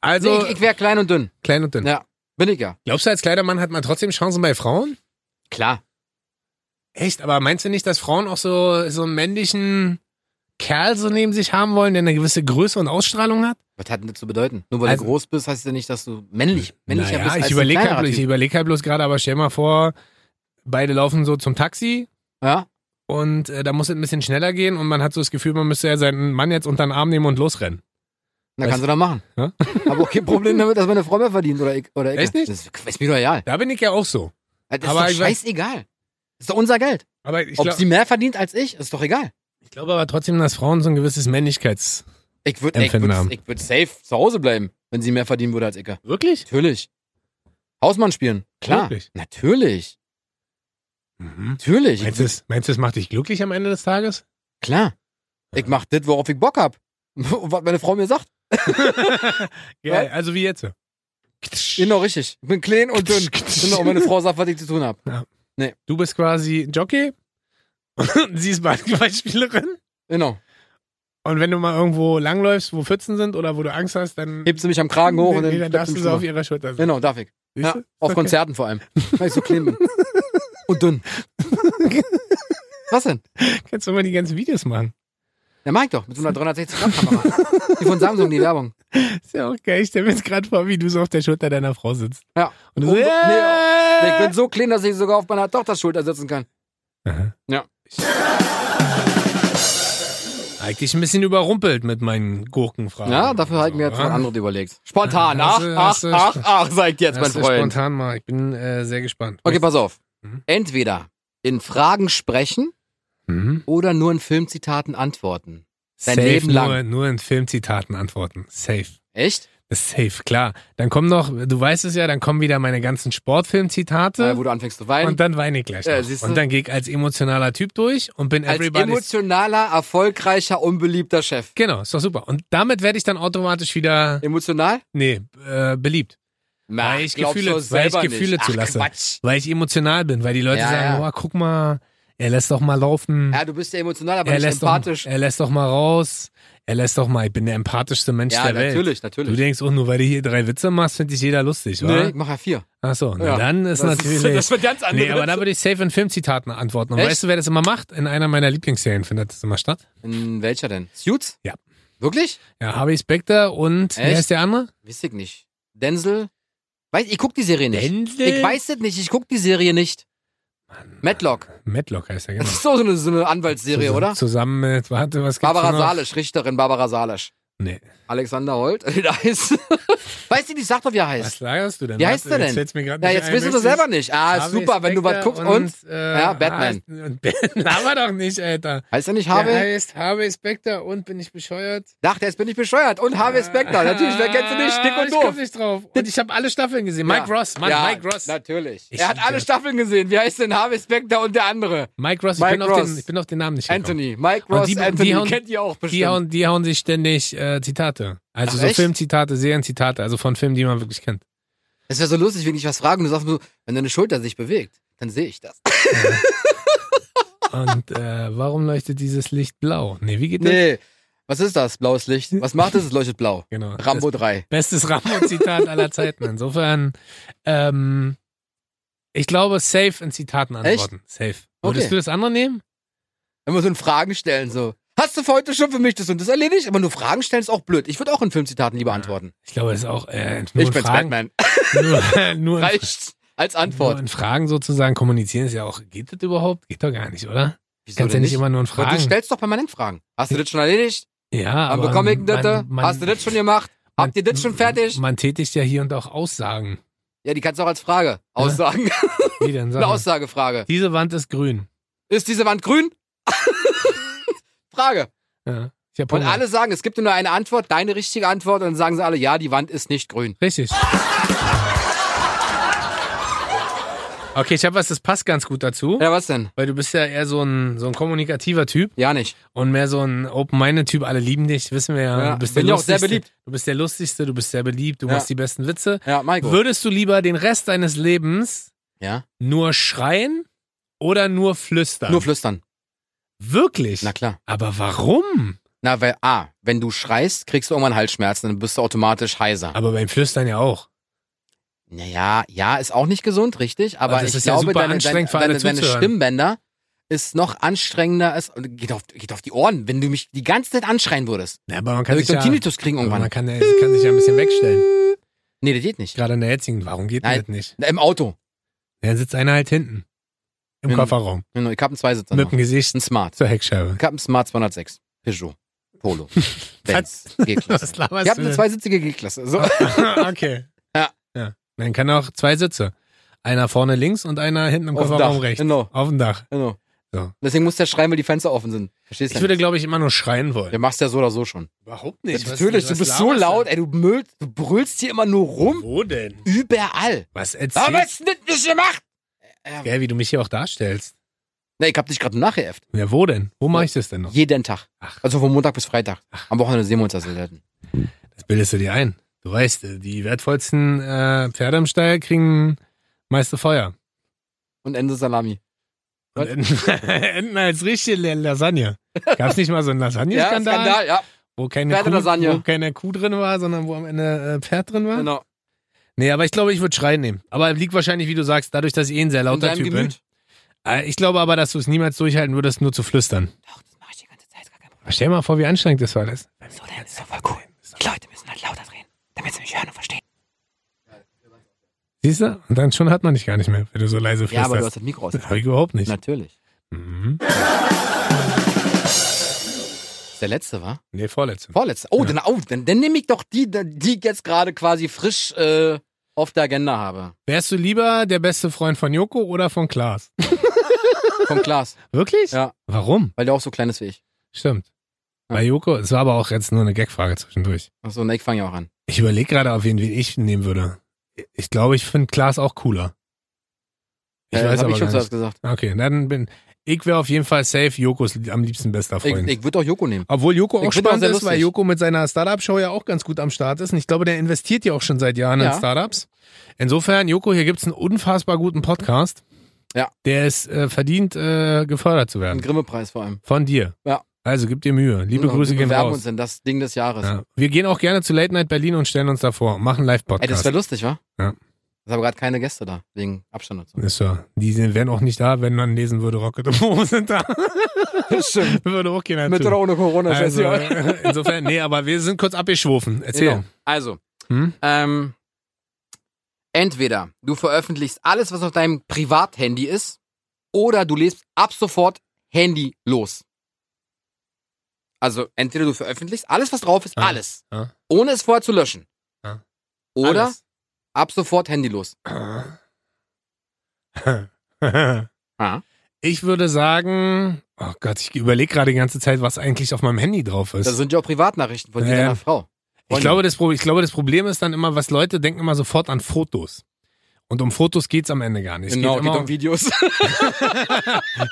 S2: Also,
S1: nee, ich, ich wäre klein und dünn.
S2: klein und dünn.
S1: Ja. Bin ich ja.
S2: Glaubst du, als kleiner Mann hat man trotzdem Chancen bei Frauen?
S1: Klar.
S2: Echt? Aber meinst du nicht, dass Frauen auch so, so einen männlichen Kerl so neben sich haben wollen, der eine gewisse Größe und Ausstrahlung hat?
S1: Was hat denn das zu bedeuten? Nur weil
S2: Also-
S1: du groß bist, heißt ja nicht, dass du männlich, männlicher
S2: naja,
S1: bist als
S2: ich überlege halt, ich überleg halt bloß gerade, aber stell mal vor, beide laufen so zum Taxi
S1: Ja?
S2: und äh, da muss es ein bisschen schneller gehen und man hat so das Gefühl, man müsste ja seinen Mann jetzt unter den Arm nehmen und losrennen.
S1: Na, kannst du da machen.
S2: Ja?
S1: Aber auch kein Problem damit, dass meine Frau mehr verdient oder ich. Oder ich.
S2: Echt nicht?
S1: Das ist mir doch egal.
S2: Da bin ich ja auch so.
S1: Das ist
S2: Aber
S1: doch
S2: weiß-
S1: scheißegal. Das ist doch unser Geld.
S2: Aber ich,
S1: Ob
S2: glaub,
S1: sie mehr verdient als ich, ist doch egal.
S2: ich glaube aber trotzdem, dass Frauen so ein gewisses Männlichkeits...
S1: Ich würde ich würd, ich würd safe zu Hause bleiben, wenn sie mehr verdienen würde als ich.
S2: Wirklich?
S1: Natürlich. Hausmann spielen. Klar.
S2: Wirklich?
S1: Natürlich.
S2: Mhm.
S1: Natürlich. Ich
S2: Meinst du, das, meinst du, das macht dich glücklich am Ende des Tages?
S1: Klar. Ich mach das, worauf ich Bock hab. Und was meine Frau mir sagt.
S2: Ja, also wie jetzt.
S1: Genau, richtig. Ich bin klein und dünn. Genau, und meine Frau sagt, was ich zu tun hab.
S2: Du bist quasi Jockey und sie ist Basketballspielerin.
S1: Genau.
S2: Und wenn du mal irgendwo langläufst, wo Pfützen sind oder wo du Angst hast, dann,
S1: Hebt sie mich am Kragen hoch und dann,
S2: nee, dann darfst du sie auf ihrer Schulter.
S1: Genau, darf ich. Ja,
S2: du?
S1: auf
S2: Okay.
S1: Konzerten vor allem. Weil ich so klein bin. Und dünn. Was denn?
S2: Kannst du mal die ganzen Videos machen.
S1: Ja, mach ich doch, mit so einer 360 Grad Kamera. die von Samsung, die Werbung.
S2: Ist ja auch geil. Ich stell mir jetzt gerade vor, wie du so auf der Schulter deiner Frau sitzt.
S1: Ja.
S2: Und du so,
S1: Und- nee,
S2: yeah!
S1: Ich bin so clean, dass ich sogar auf meiner Tochters Schulter sitzen kann.
S2: Aha.
S1: Ja.
S2: Eigentlich ein bisschen überrumpelt mit meinen Gurkenfragen.
S1: Ja, dafür habe ich mir jetzt was anderes überlegt. Spontan. Ach, ach, ach, ach, sagt jetzt mein Freund.
S2: spontan mal. Ich bin äh, sehr gespannt.
S1: Okay, pass auf.
S2: Mhm.
S1: Entweder in Fragen sprechen
S2: Mhm.
S1: oder nur in Filmzitaten antworten. Dein
S2: Safe
S1: Leben lang.
S2: Nur, nur in Filmzitaten antworten. Safe.
S1: Echt?
S2: Das ist safe, klar. Dann kommen noch, du weißt es ja, dann kommen wieder meine ganzen Sportfilmzitate.
S1: Äh, wo du anfängst zu weinen.
S2: und dann weine ich gleich.
S1: Ja,
S2: und dann gehe ich als emotionaler Typ durch und bin
S1: Als
S2: everybody's.
S1: emotionaler, erfolgreicher, unbeliebter Chef.
S2: Genau, ist doch super. Und damit werde ich dann automatisch wieder,
S1: Emotional?
S2: nee, äh, beliebt.
S1: Na,
S2: Weil ich Gefühle-
S1: du
S2: weil ich Gefühle
S1: nicht. Ach,
S2: zulasse.
S1: Quatsch.
S2: Weil ich emotional bin, weil die Leute
S1: Ja,
S2: sagen,
S1: ja.
S2: oh, guck mal, er lässt doch mal laufen.
S1: Ja, du bist ja emotional, aber
S2: er,
S1: nicht
S2: lässt doch,
S1: empathisch.
S2: er lässt doch mal raus. Er lässt doch mal, ich bin der empathischste Mensch
S1: Ja,
S2: der Welt.
S1: natürlich,
S2: Du
S1: natürlich.
S2: denkst, oh, nur weil du hier drei Witze machst, finde ich jeder lustig,
S1: Nee,
S2: wa?
S1: ich mach ja vier.
S2: Ach so, na
S1: Ja.
S2: dann ist
S1: das
S2: natürlich.
S1: Ist, das wird ganz andere.
S2: nee, aber da würde ich safe in Filmzitaten antworten. Und
S1: Echt?
S2: weißt du, wer das immer macht? In einer meiner Lieblingsserien findet das immer statt.
S1: In welcher denn? Suits?
S2: Ja.
S1: Wirklich?
S2: Ja, Harvey Specter und,
S1: Echt?
S2: heißt der andere?
S1: Weiß ich nicht. Denzel? Weiß, ich guck die Serie nicht.
S2: Denzel?
S1: Ich weiß es nicht, ich guck die Serie nicht. Matlock.
S2: Matlock heißt er, genau.
S1: Das ist so eine, so eine Anwaltsserie,
S2: Zusammen-
S1: oder?
S2: Zusammen mit, warte, was gibt's
S1: Barbara
S2: noch?
S1: Salisch, Richterin Barbara Salisch.
S2: Nee.
S1: Alexander Holt, wie der heißt. weißt du, die sagt doch, wie er heißt.
S2: Was lagerst du denn?
S1: Wie heißt der
S2: Jetzt
S1: denn?
S2: fällt's mir
S1: Ja,
S2: nicht
S1: jetzt wissen du
S2: Möchtest-
S1: selber nicht. Ah, ist
S2: Harvey
S1: super, wenn du was guckst und.
S2: äh,
S1: Ja, Batman.
S2: Und doch nicht, Alter.
S1: Heißt er nicht
S2: Der
S1: Harvey?
S2: heißt Harvey Specter und bin ich bescheuert?
S1: Dachte, jetzt bin ich bescheuert. Und Harvey Specter. Natürlich, wer kennst du nicht? Dick
S2: Ah,
S1: und
S2: Ich komm
S1: doof.
S2: nicht drauf. Und ich habe alle Staffeln gesehen. Mike
S1: Ja.
S2: Ross, Mann,
S1: ja,
S2: Mike Ross.
S1: Natürlich.
S2: Ich
S1: er hat alle. Staffeln gesehen. Wie heißt denn Harvey Specter und der andere?
S2: Mike Ross, ich,
S1: Mike
S2: bin auf
S1: Ross.
S2: den, ich bin auf den Namen nicht gekommen.
S1: Anthony. Mike
S2: Und
S1: Ross,
S2: die- die
S1: Anthony.
S2: hauen-
S1: kennt ihr auch
S2: Die
S1: bestimmt.
S2: hauen, die hauen sich ständig äh, Zitate. Also
S1: Ach,
S2: so
S1: echt?
S2: Filmzitate, Serienzitate, also von Filmen, die man wirklich kennt.
S1: Es wäre so lustig, wenn ich was frage und du sagst so, wenn deine Schulter sich bewegt, dann sehe ich das.
S2: Und äh, warum leuchtet dieses Licht blau? Nee, wie geht das?
S1: Nee. Was ist das? Blaues Licht. Was macht es? Es leuchtet blau.
S2: Genau.
S1: Rambo 3.
S2: Bestes Rambo-Zitat aller Zeiten. Insofern, ähm, ich glaube, safe in Zitaten antworten. Safe. Würdest
S1: Okay.
S2: du das andere nehmen?
S1: Wenn wir so eine Fragen stellen, so. Hast du für heute schon für mich das und das erledigt? Aber nur Fragen stellen ist auch blöd. Ich würde auch in Filmzitaten lieber antworten.
S2: Ich glaube, das ist auch äh, nur
S1: Ich
S2: in
S1: bin's
S2: Fragen.
S1: Batman.
S2: Nur, nur,
S1: Reicht als
S2: nur
S1: Antwort.
S2: in Fragen sozusagen kommunizieren ist ja auch. Geht das überhaupt? Geht doch gar nicht, oder?
S1: Wieso
S2: Kannst ja nicht immer nur in
S1: Aber Du
S2: Fragen.
S1: stellst doch permanent Fragen. Hast du das schon erledigt?
S2: Ja,
S1: Wann
S2: aber
S1: bekomme ich das?
S2: man- man-
S1: Hast du das schon gemacht? Habt ihr das schon fertig?
S2: Man tätigt ja hier und auch Aussagen.
S1: Ja, die kannst du auch als Frage aussagen.
S2: Wie denn
S1: Eine? Aussagefrage.
S2: Diese Wand ist grün.
S1: Ist diese Wand grün? Frage.
S2: Ja. Ich
S1: Und alle sagen, es gibt nur eine Antwort, deine richtige Antwort, und dann sagen sie alle, ja, die Wand ist nicht grün.
S2: Richtig. Okay, ich habe was, das passt ganz gut dazu,
S1: Ja, was denn?
S2: weil du bist ja eher so ein, so ein kommunikativer Typ
S1: Ja, nicht.
S2: und mehr so ein open-minded Typ. Alle lieben dich, wissen wir ja.
S1: Ja,
S2: du bist
S1: bin
S2: der
S1: ja auch sehr
S2: lustigste.
S1: beliebt.
S2: Du bist der lustigste, du bist sehr beliebt, du
S1: Ja.
S2: machst die besten Witze.
S1: Ja, Maiko.
S2: Würdest du lieber den Rest deines Lebens
S1: Ja.
S2: nur schreien oder nur flüstern?
S1: Nur flüstern.
S2: Wirklich?
S1: Na klar.
S2: Aber warum?
S1: Na, weil, A, wenn du schreist, kriegst du irgendwann Halsschmerzen, dann bist du automatisch heiser.
S2: Aber beim Flüstern ja auch.
S1: Naja, ja, ist auch nicht gesund, richtig, aber
S2: Aber das
S1: ich
S2: ist ja
S1: glaube,
S2: super
S1: deine, deine, deine, deine. Stimmbänder ist noch anstrengender, als, geht auf, geht auf die Ohren, wenn du mich die ganze Zeit anschreien würdest.
S2: Ja, aber man kann
S1: würde ich
S2: sich ja,
S1: Tinnitus kriegen
S2: aber man
S1: irgendwann.
S2: kann, ja- kann sich ja ein bisschen wegstellen.
S1: Nee, das geht nicht.
S2: Gerade in der jetzigen. Warum geht
S1: Nein.
S2: das nicht?
S1: Im Auto.
S2: Dann sitzt einer halt hinten. Im
S1: Hm.
S2: Kofferraum.
S1: Genau, Ich hab einen Zweisitzer
S2: Mit dem Gesicht
S1: Ein Smart.
S2: zur Heckscheibe.
S1: Ich hab einen Smart 206. Peugeot. Polo. Benz. G-Klasse. Ich hab
S2: du
S1: eine
S2: denn?
S1: zweisitzige G-Klasse. So.
S2: okay.
S1: Ja.
S2: ja. Dann kann auch zwei Sitze. Einer vorne links und einer hinten im
S1: Auf
S2: Kofferraum rechts.
S1: Genau.
S2: Auf dem Dach.
S1: genau.
S2: So.
S1: Deswegen muss der schreien, weil die Fenster offen sind. Verstehst du?
S2: Ich würde, glaube ich, immer nur schreien wollen.
S1: Der machst ja so oder so schon.
S2: Überhaupt
S1: Ja, natürlich, du bist so laut, ey, du, müllst, du brüllst hier immer nur rum.
S2: Wo denn?
S1: Überall.
S2: Was
S1: Warum
S2: erzählst
S1: hast du das nicht gemacht? Ja,
S2: Gell, wie du mich hier auch darstellst.
S1: nee, ich hab dich gerade nachgeäfft.
S2: Ja, wo denn? Wo mache ich das denn noch?
S1: Jeden Tag.
S2: Ach.
S1: Also von Montag bis Freitag. Am Wochenende sehen wir uns das selten.
S2: Das bildest du dir ein. Du weißt, die wertvollsten äh, Pferde im Stall kriegen meiste Feuer.
S1: Und Ende Salami.
S2: Und enden, als richtige Lasagne. Gab's nicht mal so einen
S1: Ja,
S2: Lasagne-Skandal,
S1: Skandal, ja.
S2: wo, keine Kuh, wo keine Kuh drin war, sondern wo am Ende äh, Pferd drin war?
S1: Genau.
S2: Nee, aber ich glaube, ich würde Schreien nehmen. Aber liegt wahrscheinlich, wie du sagst, dadurch, dass ich eh ein sehr lauter Typ bin.
S1: Gemüt.
S2: Äh, Ich glaube aber, dass du es niemals durchhalten würdest, nur zu flüstern.
S1: Doch, das mache ich die ganze Zeit. Gar kein Problem.
S2: Stell dir mal vor, wie anstrengend das war. Das.
S1: So, das ist doch voll cool. Die Leute müssen halt lauter drehen, damit sie mich hören und verstehen.
S2: Siehst du? Und dann schon hat man dich gar nicht mehr, wenn du so leise
S1: Ja, aber du hast
S2: flüsterst.
S1: das Mikro aus.
S2: das habe ich überhaupt nicht.
S1: Natürlich.
S2: Mhm.
S1: Der letzte, war?
S2: Nee, vorletzte.
S1: Vorletzte. Oh,
S2: Ja.
S1: dann, oh, dann, dann nehme ich doch die, die ich jetzt gerade quasi frisch äh, auf der Agenda habe.
S2: Wärst du lieber der beste Freund von Joko oder von Klaas?
S1: Vom Klaas.
S2: Wirklich?
S1: Ja.
S2: Warum?
S1: Weil der auch so klein ist wie ich.
S2: Stimmt.
S1: Ja.
S2: Bei Joko, es war aber auch jetzt nur eine Gagfrage zwischendurch.
S1: Achso, ne, ich fange ja auch an.
S2: Ich überlege gerade, auf wen ich nehmen würde. Ich glaube, ich finde Klaas auch cooler. Ich
S1: äh,
S2: weiß aber
S1: ich schon zuerst
S2: nicht.
S1: gesagt.
S2: Okay, dann bin ich wäre auf jeden Fall safe Jokos am liebsten bester
S1: Ich,
S2: Freund.
S1: ich würde auch Joko nehmen.
S2: Obwohl Joko
S1: Ich
S2: auch
S1: auch
S2: spannend
S1: sehr
S2: ist, weil. Joko mit seiner Startup-Show ja auch ganz gut am Start ist. Und ich glaube, der investiert ja auch schon seit Jahren in
S1: Ja.
S2: Startups. Insofern, Joko, hier gibt's einen unfassbar guten Podcast.
S1: Ja.
S2: Der ist äh, verdient, äh, gefördert zu
S1: Ein
S2: werden.
S1: Grimme-Preis vor allem.
S2: Von dir.
S1: Ja.
S2: Also gib dir Mühe. Liebe
S1: Genau,
S2: Grüße
S1: wir
S2: gehen
S1: bewerben
S2: raus.
S1: uns in das Ding des Jahres.
S2: Ja. Wir gehen auch gerne zu Late Night Berlin und stellen uns davor. Machen
S1: Ey, das
S2: Live-Podcast.
S1: wäre lustig, wa?
S2: Ja.
S1: Es haben gerade keine Gäste da, wegen Abstand und so.
S2: Ist so. Die sind- wären auch nicht da, wenn man lesen würde, Rocket und Mo sind da.
S1: Stimmt.
S2: würde auch keiner
S1: Mit
S2: tun.
S1: oder ohne Corona,
S2: Also,
S1: scheiße.
S2: insofern, nee, aber wir sind kurz abgeschwofen. Erzähl.
S1: Genau. Also,
S2: Hm?
S1: ähm, entweder du veröffentlichst alles, was auf deinem Privathandy ist, oder du lebst ab sofort Handy los. Also, entweder du veröffentlichst alles, was drauf ist,
S2: Ja.
S1: alles,
S2: Ja.
S1: ohne es vorher zu löschen.
S2: Ja.
S1: Oder
S2: Alles.
S1: Ab sofort Handy los. Ah.
S2: Ich würde sagen, oh Gott, ich überlege gerade die ganze Zeit, was eigentlich auf meinem Handy drauf ist.
S1: Das sind ja auch Privatnachrichten von dir
S2: Ja.
S1: deiner Frau.
S2: ich, glaube, das, ich glaube, das Problem ist dann immer, was Leute denken immer sofort an Fotos. Und um Fotos geht's am Ende gar nicht.
S1: genau,
S2: es geht, immer
S1: um Videos.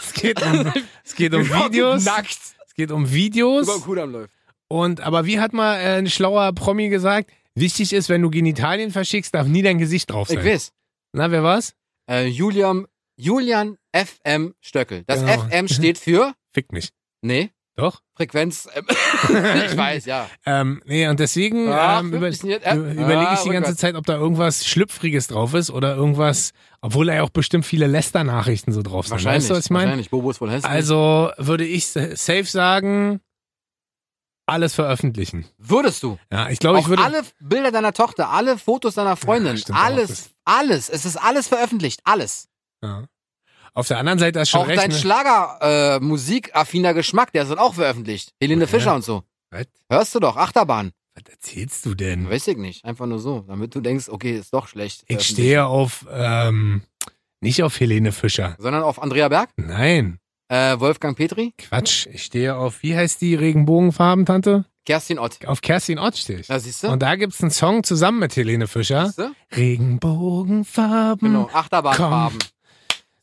S2: es geht um, es geht um Videos.
S1: Nackt.
S2: Es geht um Videos.
S1: Über Kudam läuft.
S2: Und aber wie hat mal äh, ein schlauer Promi gesagt? Wichtig ist, wenn du Genitalien verschickst, darf nie dein Gesicht drauf sein.
S1: Ich weiß.
S2: Na, wer war's?
S1: Äh, Julian, Julian FM Stöckel. Das
S2: Genau.
S1: FM steht für,
S2: Fick mich.
S1: nee,
S2: Doch?
S1: Frequenz, ähm, ich weiß, ja.
S2: Ähm, nee, und deswegen
S1: Ah,
S2: ähm, über,
S1: äh,
S2: über, überlege
S1: ah,
S2: ich die ganze
S1: rückwärts.
S2: Zeit, ob da irgendwas Schlüpfriges drauf ist oder irgendwas, obwohl da ja auch bestimmt viele Läster-Nachrichten so drauf sind.
S1: Wahrscheinlich,
S2: Weißt du, was ich meine?
S1: wahrscheinlich. Bobo ist wohl hässlich.
S2: Also würde ich sa- safe sagen, alles veröffentlichen.
S1: Würdest du?
S2: Ja, ich glaube,
S1: auch
S2: ich würde.
S1: alle Bilder deiner Tochter, alle Fotos deiner Freundin,
S2: Ja, stimmt auch,
S1: alles, alles. Es ist alles veröffentlicht, alles.
S2: Ja. Auf der anderen Seite ist schon
S1: auch
S2: recht.
S1: dein
S2: ne?
S1: Schlager, äh, musikaffiner Geschmack, der ist dann auch veröffentlicht. Helene
S2: Ja.
S1: Fischer und so.
S2: Was?
S1: Hörst du doch, Achterbahn.
S2: Was erzählst du denn?
S1: Weiß ich nicht. Einfach nur so, damit du denkst, okay, ist doch schlecht.
S2: Ich stehe auf, ähm, nicht auf Helene Fischer.
S1: Sondern auf Andrea Berg,
S2: Nein,
S1: äh, Wolfgang Petri,
S2: Quatsch. Ich stehe auf, wie heißt die Regenbogenfarben-Tante?
S1: Kerstin Ott.
S2: Auf Kerstin Ott stehe ich.
S1: Da siehst du?
S2: Und da gibt's einen Song zusammen mit Helene Fischer.
S1: Siehst du?
S2: Regenbogenfarben.
S1: Genau, Achterbahnfarben.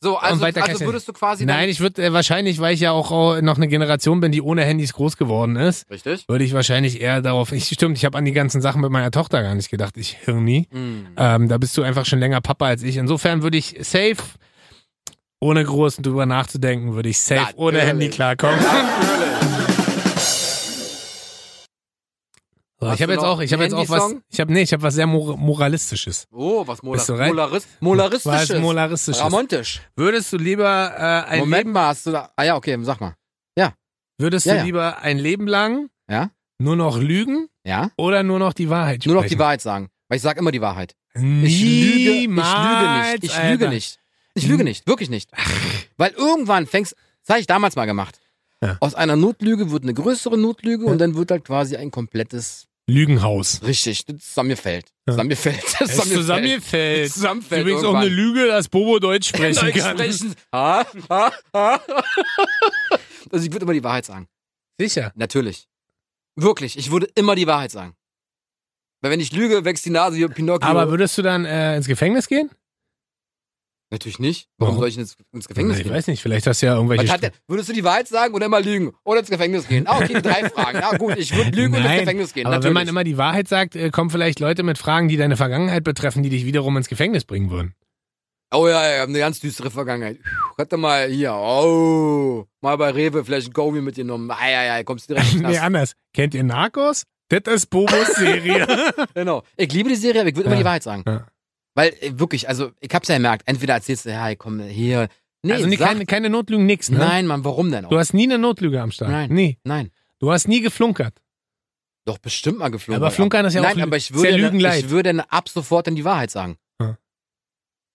S1: So, also,
S2: weiter
S1: also würdest du quasi
S2: Nein, ich würde äh, wahrscheinlich, weil ich ja auch äh, noch eine Generation bin, die ohne Handys groß geworden ist.
S1: Richtig?
S2: würde ich wahrscheinlich eher darauf. Ich stimmt, ich habe an die ganzen Sachen mit meiner Tochter gar nicht gedacht. Ich Hirni.
S1: Mm.
S2: Ähm, da bist du einfach schon länger Papa als ich. Insofern würde ich safe, ohne groß drüber nachzudenken, würde ich safe ohne
S1: Natürlich.
S2: Handy klarkommen. So, ich habe jetzt auch, ich habe jetzt auch was, ich habe nee, ich habe was sehr mor moralistisches.
S1: Oh, was Mola
S2: Bist?
S1: Molaris Molaristisches.
S2: Was molaristisches.
S1: Ramontisch.
S2: Würdest du lieber äh, ein
S1: Moment
S2: Leben,
S1: mal, hast du da... Ah ja, okay, sag mal.
S2: würdest
S1: Ja,
S2: du
S1: ja.
S2: lieber ein Leben lang
S1: Ja?
S2: nur noch lügen
S1: Ja?
S2: oder nur noch die Wahrheit
S1: Nur noch die? Wahrheit sagen. Weil ich sag immer die Wahrheit.
S2: Niemals,
S1: Ich lüge, ich lüge nicht. Ich lüge
S2: Alter.
S1: nicht. Ich lüge nicht, wirklich nicht. Weil irgendwann fängst, das habe ich damals mal gemacht.
S2: Ja.
S1: Aus einer Notlüge wird eine größere Notlüge
S2: Ja.
S1: und dann wird halt quasi ein komplettes,
S2: Lügenhaus.
S1: richtig, das zusammenfällt.
S2: Ja.
S1: Zusammengefällt.
S2: Es zusammengefällt.
S1: Zusammenfällt
S2: Übrigens auch eine
S1: irgendwann.
S2: Lüge, dass Bobo Deutsch sprechen
S1: Deutsch
S2: kann.
S1: sprechen. Ha, ha, ha. Also ich würde immer die Wahrheit sagen.
S2: Sicher.
S1: Natürlich. Wirklich, ich würde immer die Wahrheit sagen. Weil wenn ich lüge, wächst die Nase wie Pinocchio.
S2: Aber würdest du dann äh, ins Gefängnis gehen?
S1: Natürlich nicht. Warum
S2: Warum?
S1: soll ich ins, ins Gefängnis
S2: ich
S1: gehen?
S2: weiß nicht, vielleicht hast du ja irgendwelche.
S1: Hat würdest du die Wahrheit sagen oder immer lügen? Oder ins Gefängnis gehen? Ah, okay, drei Fragen. Ah, gut, ich würde lügen und ins
S2: Nein,
S1: Gefängnis gehen.
S2: aber
S1: Natürlich.
S2: wenn man immer die Wahrheit sagt, äh, kommen vielleicht Leute mit Fragen, die deine Vergangenheit betreffen, die dich wiederum ins Gefängnis bringen würden.
S1: oh ja, ja, ich hab eine ganz düstere Vergangenheit. Hatte mal hier, oh, mal bei Rewe vielleicht ein Gobi mitgenommen. Ah, ja, ja, kommst direkt in den
S2: nee, anders. Kennt ihr Narcos? Das ist Bobos Serie.
S1: Genau. Ich liebe die Serie, aber ich würde immer
S2: Ja.
S1: die Wahrheit sagen.
S2: Ja.
S1: Weil, äh, wirklich, also, ich hab's ja gemerkt, entweder erzählst du, ja, komm, hier, Nee,
S2: also nie,
S1: sag,
S2: keine, keine Notlügen, nix, ne?
S1: Nein, Mann, warum denn auch?
S2: Du hast nie eine Notlüge am Start.
S1: Nein.
S2: Nie.
S1: Nein.
S2: Du hast nie geflunkert.
S1: Doch, bestimmt mal geflogen.
S2: Aber Flunkern ist ja auch
S1: Nein, aber ich würde,
S2: Lügen leid.
S1: ich würde ab sofort dann die Wahrheit sagen.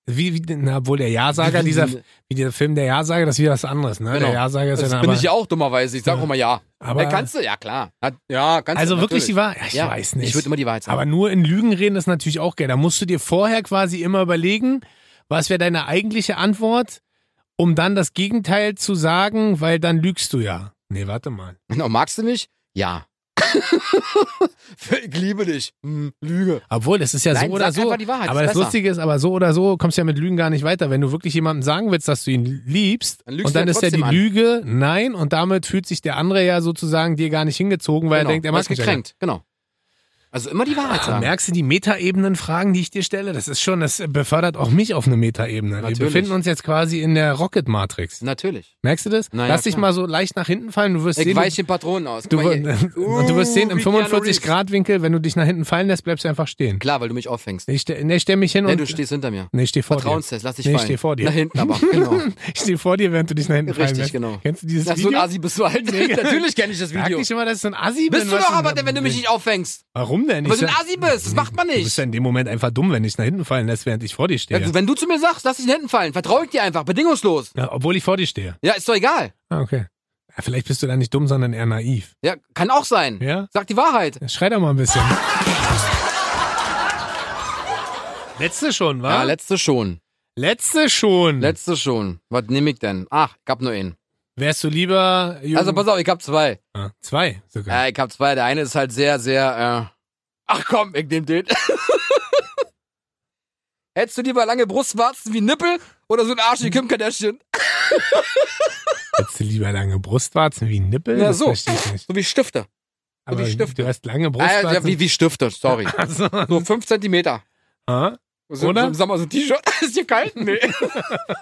S2: Wie, wie na, obwohl der Ja-Sager, dieser, wie dieser Film Der Ja-Sager, das ist wieder was anderes, ne?
S1: Genau.
S2: Der Ja-Sager ist
S1: Das
S2: ja dann
S1: bin
S2: aber,
S1: ich ja auch dummerweise. Ich sag auch mal ja.
S2: aber
S1: ja, kannst du? Ja, klar. Ja, kannst
S2: also
S1: du.
S2: wirklich die Wahrheit? Ja, ich
S1: ja,
S2: weiß nicht.
S1: Ich würde immer die Wahrheit sagen.
S2: aber nur in Lügen reden ist natürlich auch geil. Da musst du dir vorher quasi immer überlegen, was wäre deine eigentliche Antwort, um dann das Gegenteil zu sagen, weil dann lügst du ja. Nee, warte mal.
S1: Genau, magst du mich? Ja. ich liebe dich. Hm, Lüge.
S2: Obwohl, das ist ja
S1: Nein,
S2: so oder so.
S1: Wahrheit,
S2: aber das
S1: besser.
S2: Lustige ist, aber so oder so kommst du ja mit Lügen gar nicht weiter. Wenn du wirklich jemandem sagen willst, dass du ihn liebst,
S1: Dann
S2: und dann ist ja die
S1: an.
S2: Lüge nein und damit fühlt sich der andere ja sozusagen dir gar nicht hingezogen, weil
S1: genau.
S2: er denkt, er
S1: ist
S2: mich ja
S1: gekränkt. Genau. Also immer die Wahrheit
S2: Ah,
S1: sagen.
S2: merkst du die Metaebenen-Fragen, die ich dir stelle? Das ist schon, das befördert auch mich auf eine Metaebene. Wir befinden uns jetzt quasi in der Rocket-Matrix.
S1: Natürlich.
S2: Merkst du das?
S1: Na ja,
S2: Lass dich
S1: klar.
S2: mal so leicht nach hinten fallen. Du wirst
S1: Ich
S2: sehen,
S1: weiche den Patronen aus.
S2: du,
S1: mal
S2: du, du wirst sehen, im
S1: Uh, wie Keanu
S2: 45-Grad-Winkel, wenn du dich nach hinten fallen lässt, bleibst du einfach stehen.
S1: Klar, weil du mich auffängst.
S2: Ich, ste nee, stell mich hin
S1: Nee,
S2: und...
S1: du stehst hinter mir.
S2: nee, ich steh vor dir.
S1: Vertrauenstest, lass dich
S2: Nee, ich
S1: fallen.
S2: steh vor dir.
S1: Nach hinten aber, genau.
S2: Ich stehe vor dir, während du dich nach hinten fallen
S1: Richtig,
S2: lässt.
S1: genau.
S2: Kennst du dieses
S1: Na, so ein
S2: Video?
S1: Assi bist du halt. Natürlich kenne ich das
S2: Sag
S1: Video.
S2: nicht immer, dass ich so ein Assi
S1: Bist
S2: bin.
S1: du doch aber, wenn du mich nicht auffängst.
S2: Warum denn?
S1: Weil
S2: Ich
S1: du ein Assi bist. Das macht man
S2: Du bist
S1: nicht.
S2: ja in dem Moment einfach dumm, wenn ich nach hinten fallen lässt, während ich vor dir stehe.
S1: Ja, wenn du zu mir sagst, lass dich hinten fallen, vertraue ich dir einfach, bedingungslos.
S2: Ja, obwohl ich vor dir stehe.
S1: Ja, ist doch egal.
S2: Ah, okay. Ja, vielleicht bist du da nicht dumm, sondern eher naiv.
S1: Ja, kann auch sein.
S2: Ja?
S1: Sag die Wahrheit.
S2: Schrei doch mal ein bisschen. Letzte schon, wa?
S1: Ja, letzte schon.
S2: Letzte schon.
S1: Letzte schon. Was nehme ich denn? Ach, ich hab nur einen.
S2: Wärst du lieber... Jürgen-
S1: Also pass auf, ich hab zwei.
S2: Ah, zwei sogar.
S1: Äh, ich hab zwei. Der eine ist halt sehr, sehr, äh... Ach komm, ich nehm den. Hättest du lieber lange Brustwarzen wie Nippel oder so ein Arsch wie Kim Kardashian?
S2: Hättest du lieber lange Brustwarzen wie Nippel?
S1: Ja, so. So wie Stifte.
S2: Aber
S1: die Stifte.
S2: du hast lange
S1: Ah,
S2: Brustwarzen.
S1: ja, wie, wie Stifte, sorry.
S2: Also,
S1: So fünf Zentimeter.
S2: ah?
S1: So,
S2: Oder?
S1: So, sag mal, so ein T-Shirt. ist hier kalt? Nee.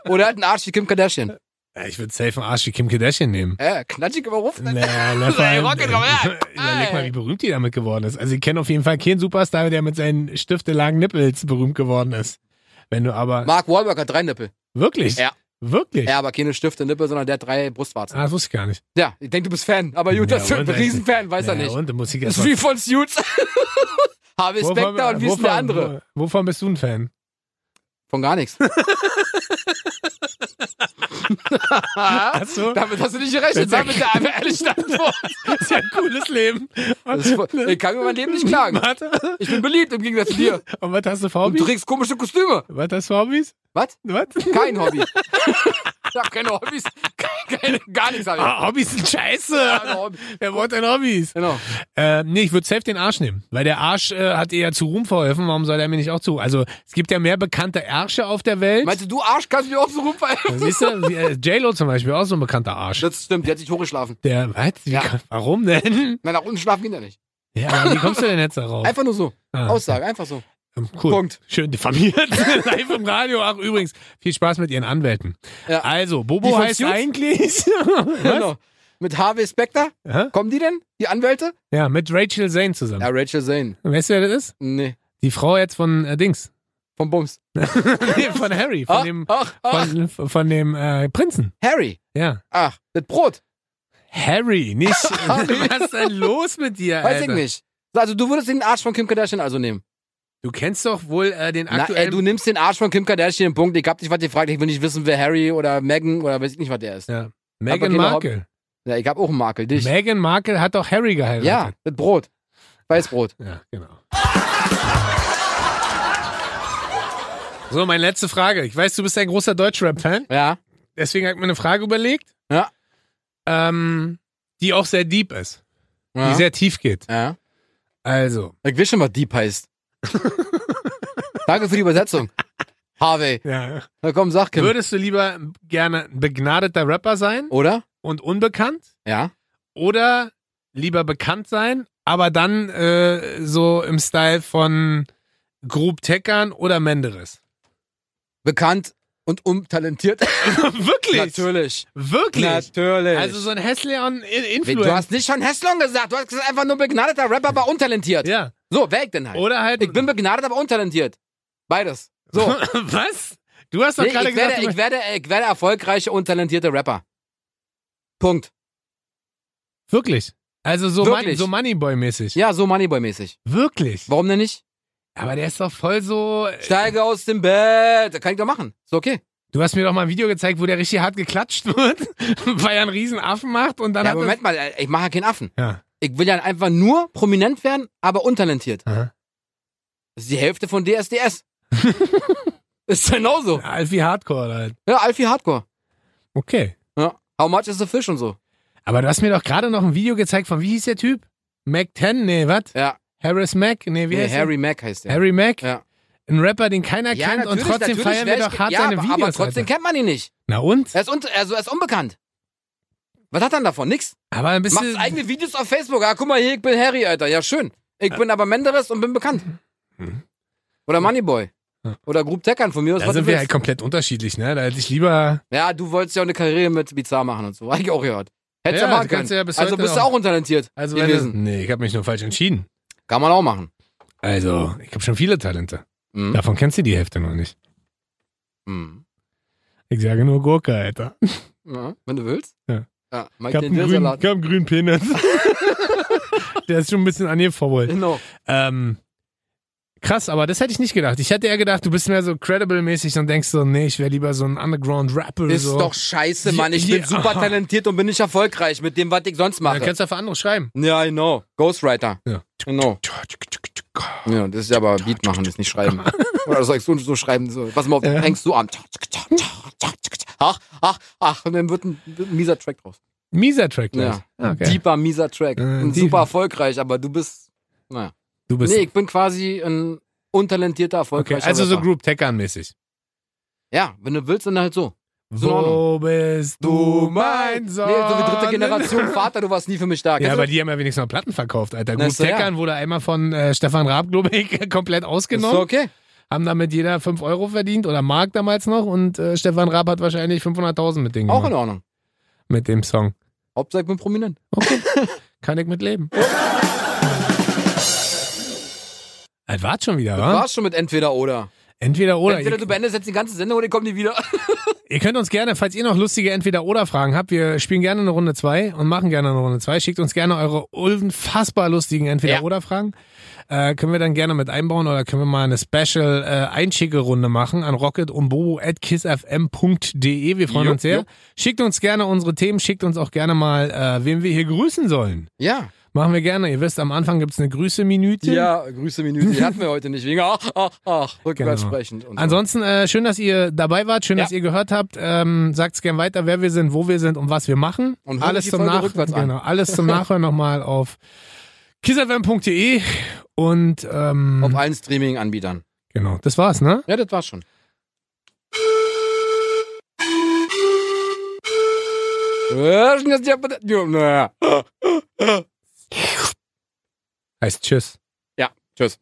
S1: oder halt ein Arsch wie Kim Kardashian.
S2: Ja, Ich würde safe einen Arsch wie Kim Kardashian nehmen.
S1: Äh, knatschig überrufen.
S2: Na, vor
S1: Ey,
S2: allem,
S1: Rocket ja.
S2: Überleg mal, wie berühmt die damit geworden ist. Also ich kenne auf jeden Fall keinen Superstar, der mit seinen stiftelangen Nippels berühmt geworden ist. Wenn du aber...
S1: Mark Wahlberg hat drei Nippel.
S2: Wirklich?
S1: Ja.
S2: Wirklich?
S1: Ja, aber keine Stifte, Nippel, sondern der hat drei Brustwarzen.
S2: Ah, das wusste ich gar nicht.
S1: Ja, ich denke, du bist Fan. Aber gut,
S2: Ja,
S1: ist ein Riesenfan, weiß er
S2: ja,
S1: nicht.
S2: Und muss ich
S1: Das ist wie von Suits. Harvey Specter und wie ist der andere?
S2: Wovon bist du ein Fan?
S1: Von gar nichts.
S2: Achso,
S1: Damit hast du nicht gerechnet. Sag bitte einfach ehrlich Antwort.
S2: das ist ja ein cooles Leben.
S1: Voll- Ich kann über mein Leben nicht klagen.
S2: Warte.
S1: Ich bin beliebt im Gegensatz zu dir.
S2: Und was hast du für
S1: Und du
S2: Hobbys?
S1: trägst komische Kostüme.
S2: Was hast du für Hobbys?
S1: Was?
S2: Was?
S1: Kein Hobby. Ich hab keine Hobbys. Keine, gar nichts hab ich.
S2: Ah, Hobbys sind scheiße.
S1: Hobby.
S2: Wer wollte denn Hobbys?
S1: Genau.
S2: Äh, nee, ich würde safe den Arsch nehmen. Weil der Arsch äh, hat ja zu Ruhm verholfen. Warum soll er mir nicht auch zu? Also, es gibt ja mehr bekannte Ärsche auf der Welt.
S1: Meinst du, du Arsch kannst mir auch so rumfallen?
S2: Siehst du, äh, J-Lo zum Beispiel, auch so ein bekannter Arsch.
S1: Das stimmt, die hat sich hochgeschlafen.
S2: Der, was? Wie,
S1: Ja.
S2: kann- Warum denn?
S1: Nein, nach unten schlafen geht er nicht.
S2: Ja, aber wie kommst du denn jetzt darauf?
S1: Einfach nur so.
S2: Ah,
S1: Aussage, einfach so.
S2: Ähm, Cool.
S1: Punkt.
S2: Schön diffamiert. Live im Radio. Ach, übrigens, viel Spaß mit Ihren Anwälten.
S1: Ja.
S2: Also, Bobo
S1: von
S2: heißt
S1: Suits?
S2: eigentlich.
S1: Genau. Mit Harvey Specter?
S2: Hä?
S1: Kommen die denn? Die Anwälte?
S2: Ja, mit Rachel Zane zusammen.
S1: Ja, Rachel Zane.
S2: Weißt du, wer das ist?
S1: Nee.
S2: Die Frau jetzt von äh, Dings.
S1: Vom Bums.
S2: nee, von Harry, von
S1: Ach,
S2: dem,
S1: ach, ach.
S2: von, von dem äh, Prinzen.
S1: Harry.
S2: Ja.
S1: Ach, das Brot.
S2: Harry, nicht. Was ist denn los mit dir,
S1: Weiß
S2: Alter?
S1: ich nicht. Also du würdest den Arsch von Kim Kardashian also nehmen.
S2: Du kennst doch wohl äh, den
S1: Na, ey,
S2: aktuellen.
S1: du nimmst den Arsch von Kim Kardashian, Punkt. Ich hab dich was gefragt, ich will nicht wissen, wer Harry oder Meghan oder weiß ich nicht, was der ist.
S2: ja. Meghan Markle.
S1: Ja, ich hab auch einen Makel, dich.
S2: Meghan Markle hat doch Harry geheiratet.
S1: ja, das Brot. Weißbrot.
S2: Ja, genau. So, meine letzte Frage. Ich weiß, du bist ein großer Deutschrap-Fan.
S1: Ja.
S2: Deswegen habe ich mir eine Frage überlegt,
S1: Ja.
S2: ähm, die auch sehr deep ist.
S1: Ja.
S2: Die sehr tief geht.
S1: ja.
S2: Also.
S1: Ich will schon, was Deep heißt. Danke für die Übersetzung. Harvey.
S2: Ja.
S1: Na komm, sag Kim.
S2: Würdest du lieber gerne ein begnadeter Rapper sein
S1: Oder?
S2: und unbekannt?
S1: Ja.
S2: Oder lieber bekannt sein, aber dann äh, so im Style von Grub Teckern oder Menderes?
S1: Bekannt und untalentiert.
S2: Wirklich?
S1: Natürlich.
S2: Wirklich?
S1: Natürlich.
S2: Also so ein Hässleon
S1: Wie,
S2: Influencer.
S1: du hast nicht schon Heslon gesagt. Du hast gesagt, einfach nur begnadeter Rapper, aber untalentiert.
S2: ja.
S1: So, wer ich denn halt?
S2: Oder halt.
S1: Ich bin begnadet, aber untalentiert. Beides. So.
S2: Was? Du hast doch
S1: Nee,
S2: gerade
S1: ich, werde,
S2: gesagt, du
S1: ich, werde, ich werde erfolgreiche und talentierte Rapper. Punkt.
S2: wirklich. Also so,
S1: Wirklich?
S2: so Moneyboy-mäßig.
S1: Ja, so Moneyboy-mäßig.
S2: Wirklich.
S1: Warum denn nicht?
S2: Aber der ist doch voll so.
S1: Steige aus dem Bett. Kann ich doch machen. Ist okay.
S2: Du hast mir doch mal ein Video gezeigt, wo der richtig hart geklatscht wird, weil er einen riesen Affen macht und dann
S1: Ja, Moment mal, äh, ich mache ja keinen Affen.
S2: Ja.
S1: Ich will ja einfach nur prominent werden, aber untalentiert.
S2: Aha.
S1: Das ist die Hälfte von DSDS. ist genauso.
S2: Alfie Hardcore halt.
S1: Ja, Alfie Hardcore.
S2: Okay.
S1: Ja. How much is the fish und so.
S2: Aber du hast mir doch gerade noch ein Video gezeigt von, wie hieß der Typ? Mac 10? Nee, was?
S1: Ja.
S2: Harris Mac? Nee, wie
S1: Nee,
S2: heißt
S1: Harry Mack heißt
S2: der? Harry Mac?
S1: Ja.
S2: Ein Rapper, den keiner
S1: Ja,
S2: kennt und trotzdem feiern wir doch hart
S1: ja,
S2: seine Videos.
S1: aber trotzdem
S2: Alter.
S1: kennt man ihn nicht.
S2: Na und?
S1: Er ist, un also, er ist unbekannt. Was hat er davon? Nix.
S2: Aber ein
S1: Macht
S2: bisschen.
S1: eigene Videos auf Facebook. Ja, guck mal hier, ich bin Harry, Alter. Ja, schön. Ich bin aber Menderes und bin bekannt.
S2: Mhm.
S1: Oder Moneyboy.
S2: Ja.
S1: Oder Group Teckern von mir aus,
S2: Da sind wir
S1: willst.
S2: halt komplett unterschiedlich, ne? Da hätte ich lieber.
S1: Ja, du wolltest ja auch eine Karriere mit Bizarre machen und so. Hab ich auch gehört. Hättest
S2: Ja,
S1: ja, machen können.
S2: ja
S1: also bist du auch untalentiert
S2: Also
S1: gewesen.
S2: du, Nee, ich habe mich nur falsch entschieden.
S1: Kann man auch machen.
S2: Also, ich habe schon viele Talente.
S1: Mhm.
S2: Davon kennst du die Hälfte noch nicht.
S1: Mhm.
S2: Ich sage nur Gurke, Alter.
S1: Ja, wenn du willst.
S2: Ja.
S1: Ja,
S2: hab
S1: den
S2: einen grünen, hab einen grünen Penis. Der ist schon ein bisschen angefault.
S1: Genau.
S2: Ähm, krass, aber das hätte ich nicht gedacht. Ich hätte eher gedacht, du bist mehr so credible-mäßig und denkst so, nee, ich wäre lieber so ein Underground-Rapper.
S1: Ist
S2: so.
S1: doch scheiße, Mann. Ich
S2: ja,
S1: bin super
S2: aha.
S1: talentiert und bin nicht erfolgreich mit dem, was ich sonst
S2: Dann
S1: mache.
S2: kannst du ja für andere schreiben.
S1: Ja, I know. Ghostwriter.
S2: Ja.
S1: Genau. Ja, das ist ja aber Beat machen, das ist nicht schreiben. Oder soll ich so, so schreiben? So. Pass mal auf,
S2: Ja.
S1: fängst du an. Ach, ach, ach. Und dann wird ein, wird ein mieser Track draus.
S2: Mieser Track gleich.
S1: Ja.
S2: Ah, Okay.
S1: Deeper, mieser Track.
S2: Äh,
S1: super erfolgreich, aber du bist. Naja.
S2: Du bist.
S1: Nee, ich bin quasi ein untalentierter,
S2: okay,
S1: erfolgreicher
S2: also so
S1: Rapper.
S2: Group Teckern-mäßig.
S1: Ja, wenn du willst, dann halt so. So
S2: Wo bist du, mein Sohn?
S1: Nee, so wie dritte Generation Vater, du warst nie für mich da.
S2: Ja, aber die haben ja wenigstens noch Platten verkauft, Alter.
S1: Ist so, ja.
S2: Teckern wurde einmal von äh, Stefan Raab, glaube ich, komplett
S1: ist
S2: ausgenommen.
S1: so okay.
S2: Haben damit jeder 5 Euro verdient oder Mark damals noch und äh, Stefan Raab hat wahrscheinlich 500.000 mit dem
S1: Auch
S2: gemacht,
S1: in Ordnung.
S2: mit dem Song.
S1: Hauptsache ich bin prominent.
S2: Okay, kann ich mit leben. Das war's schon wieder, wa?
S1: warst schon mit entweder oder.
S2: Entweder oder.
S1: entweder du beendest jetzt die ganze Sendung oder ich komme nie wieder.
S2: ihr könnt uns gerne, falls ihr noch lustige Entweder-Oder-Fragen habt, wir spielen gerne eine Runde 2 und machen gerne eine Runde 2. Schickt uns gerne eure unfassbar lustigen Entweder-Oder-Fragen. Äh, können wir dann gerne mit einbauen oder können wir mal eine Special äh, Einschicke-Runde machen an rocketundbobo.kissfm.de. Wir freuen
S1: Jo,
S2: uns sehr.
S1: jo.
S2: Schickt uns gerne unsere Themen, schickt uns auch gerne mal, äh, wen wir hier grüßen sollen.
S1: Ja.
S2: Machen wir gerne. Ihr wisst, am Anfang gibt's eine Grüße-Minütchen.
S1: Ja, Grüße Minute. Die hatten wir heute nicht. Wegen ach, ach, ach, rückwärts
S2: Genau.
S1: sprechend. So.
S2: Ansonsten äh, schön, dass ihr dabei wart, schön,
S1: Ja.
S2: dass ihr gehört habt. Ähm, sagt's gern weiter, wer wir sind, wo wir sind und was wir machen.
S1: Und
S2: alles zum
S1: Folge
S2: Nach
S1: rückwärts an.
S2: genau, alles zum Nachhören nochmal auf kissfm.de und ähm,
S1: Auf allen Streaming-Anbietern.
S2: genau, das war's, ne?
S1: Ja, das war's schon.
S2: Heißt Tschüss.
S1: Ja, tschüss.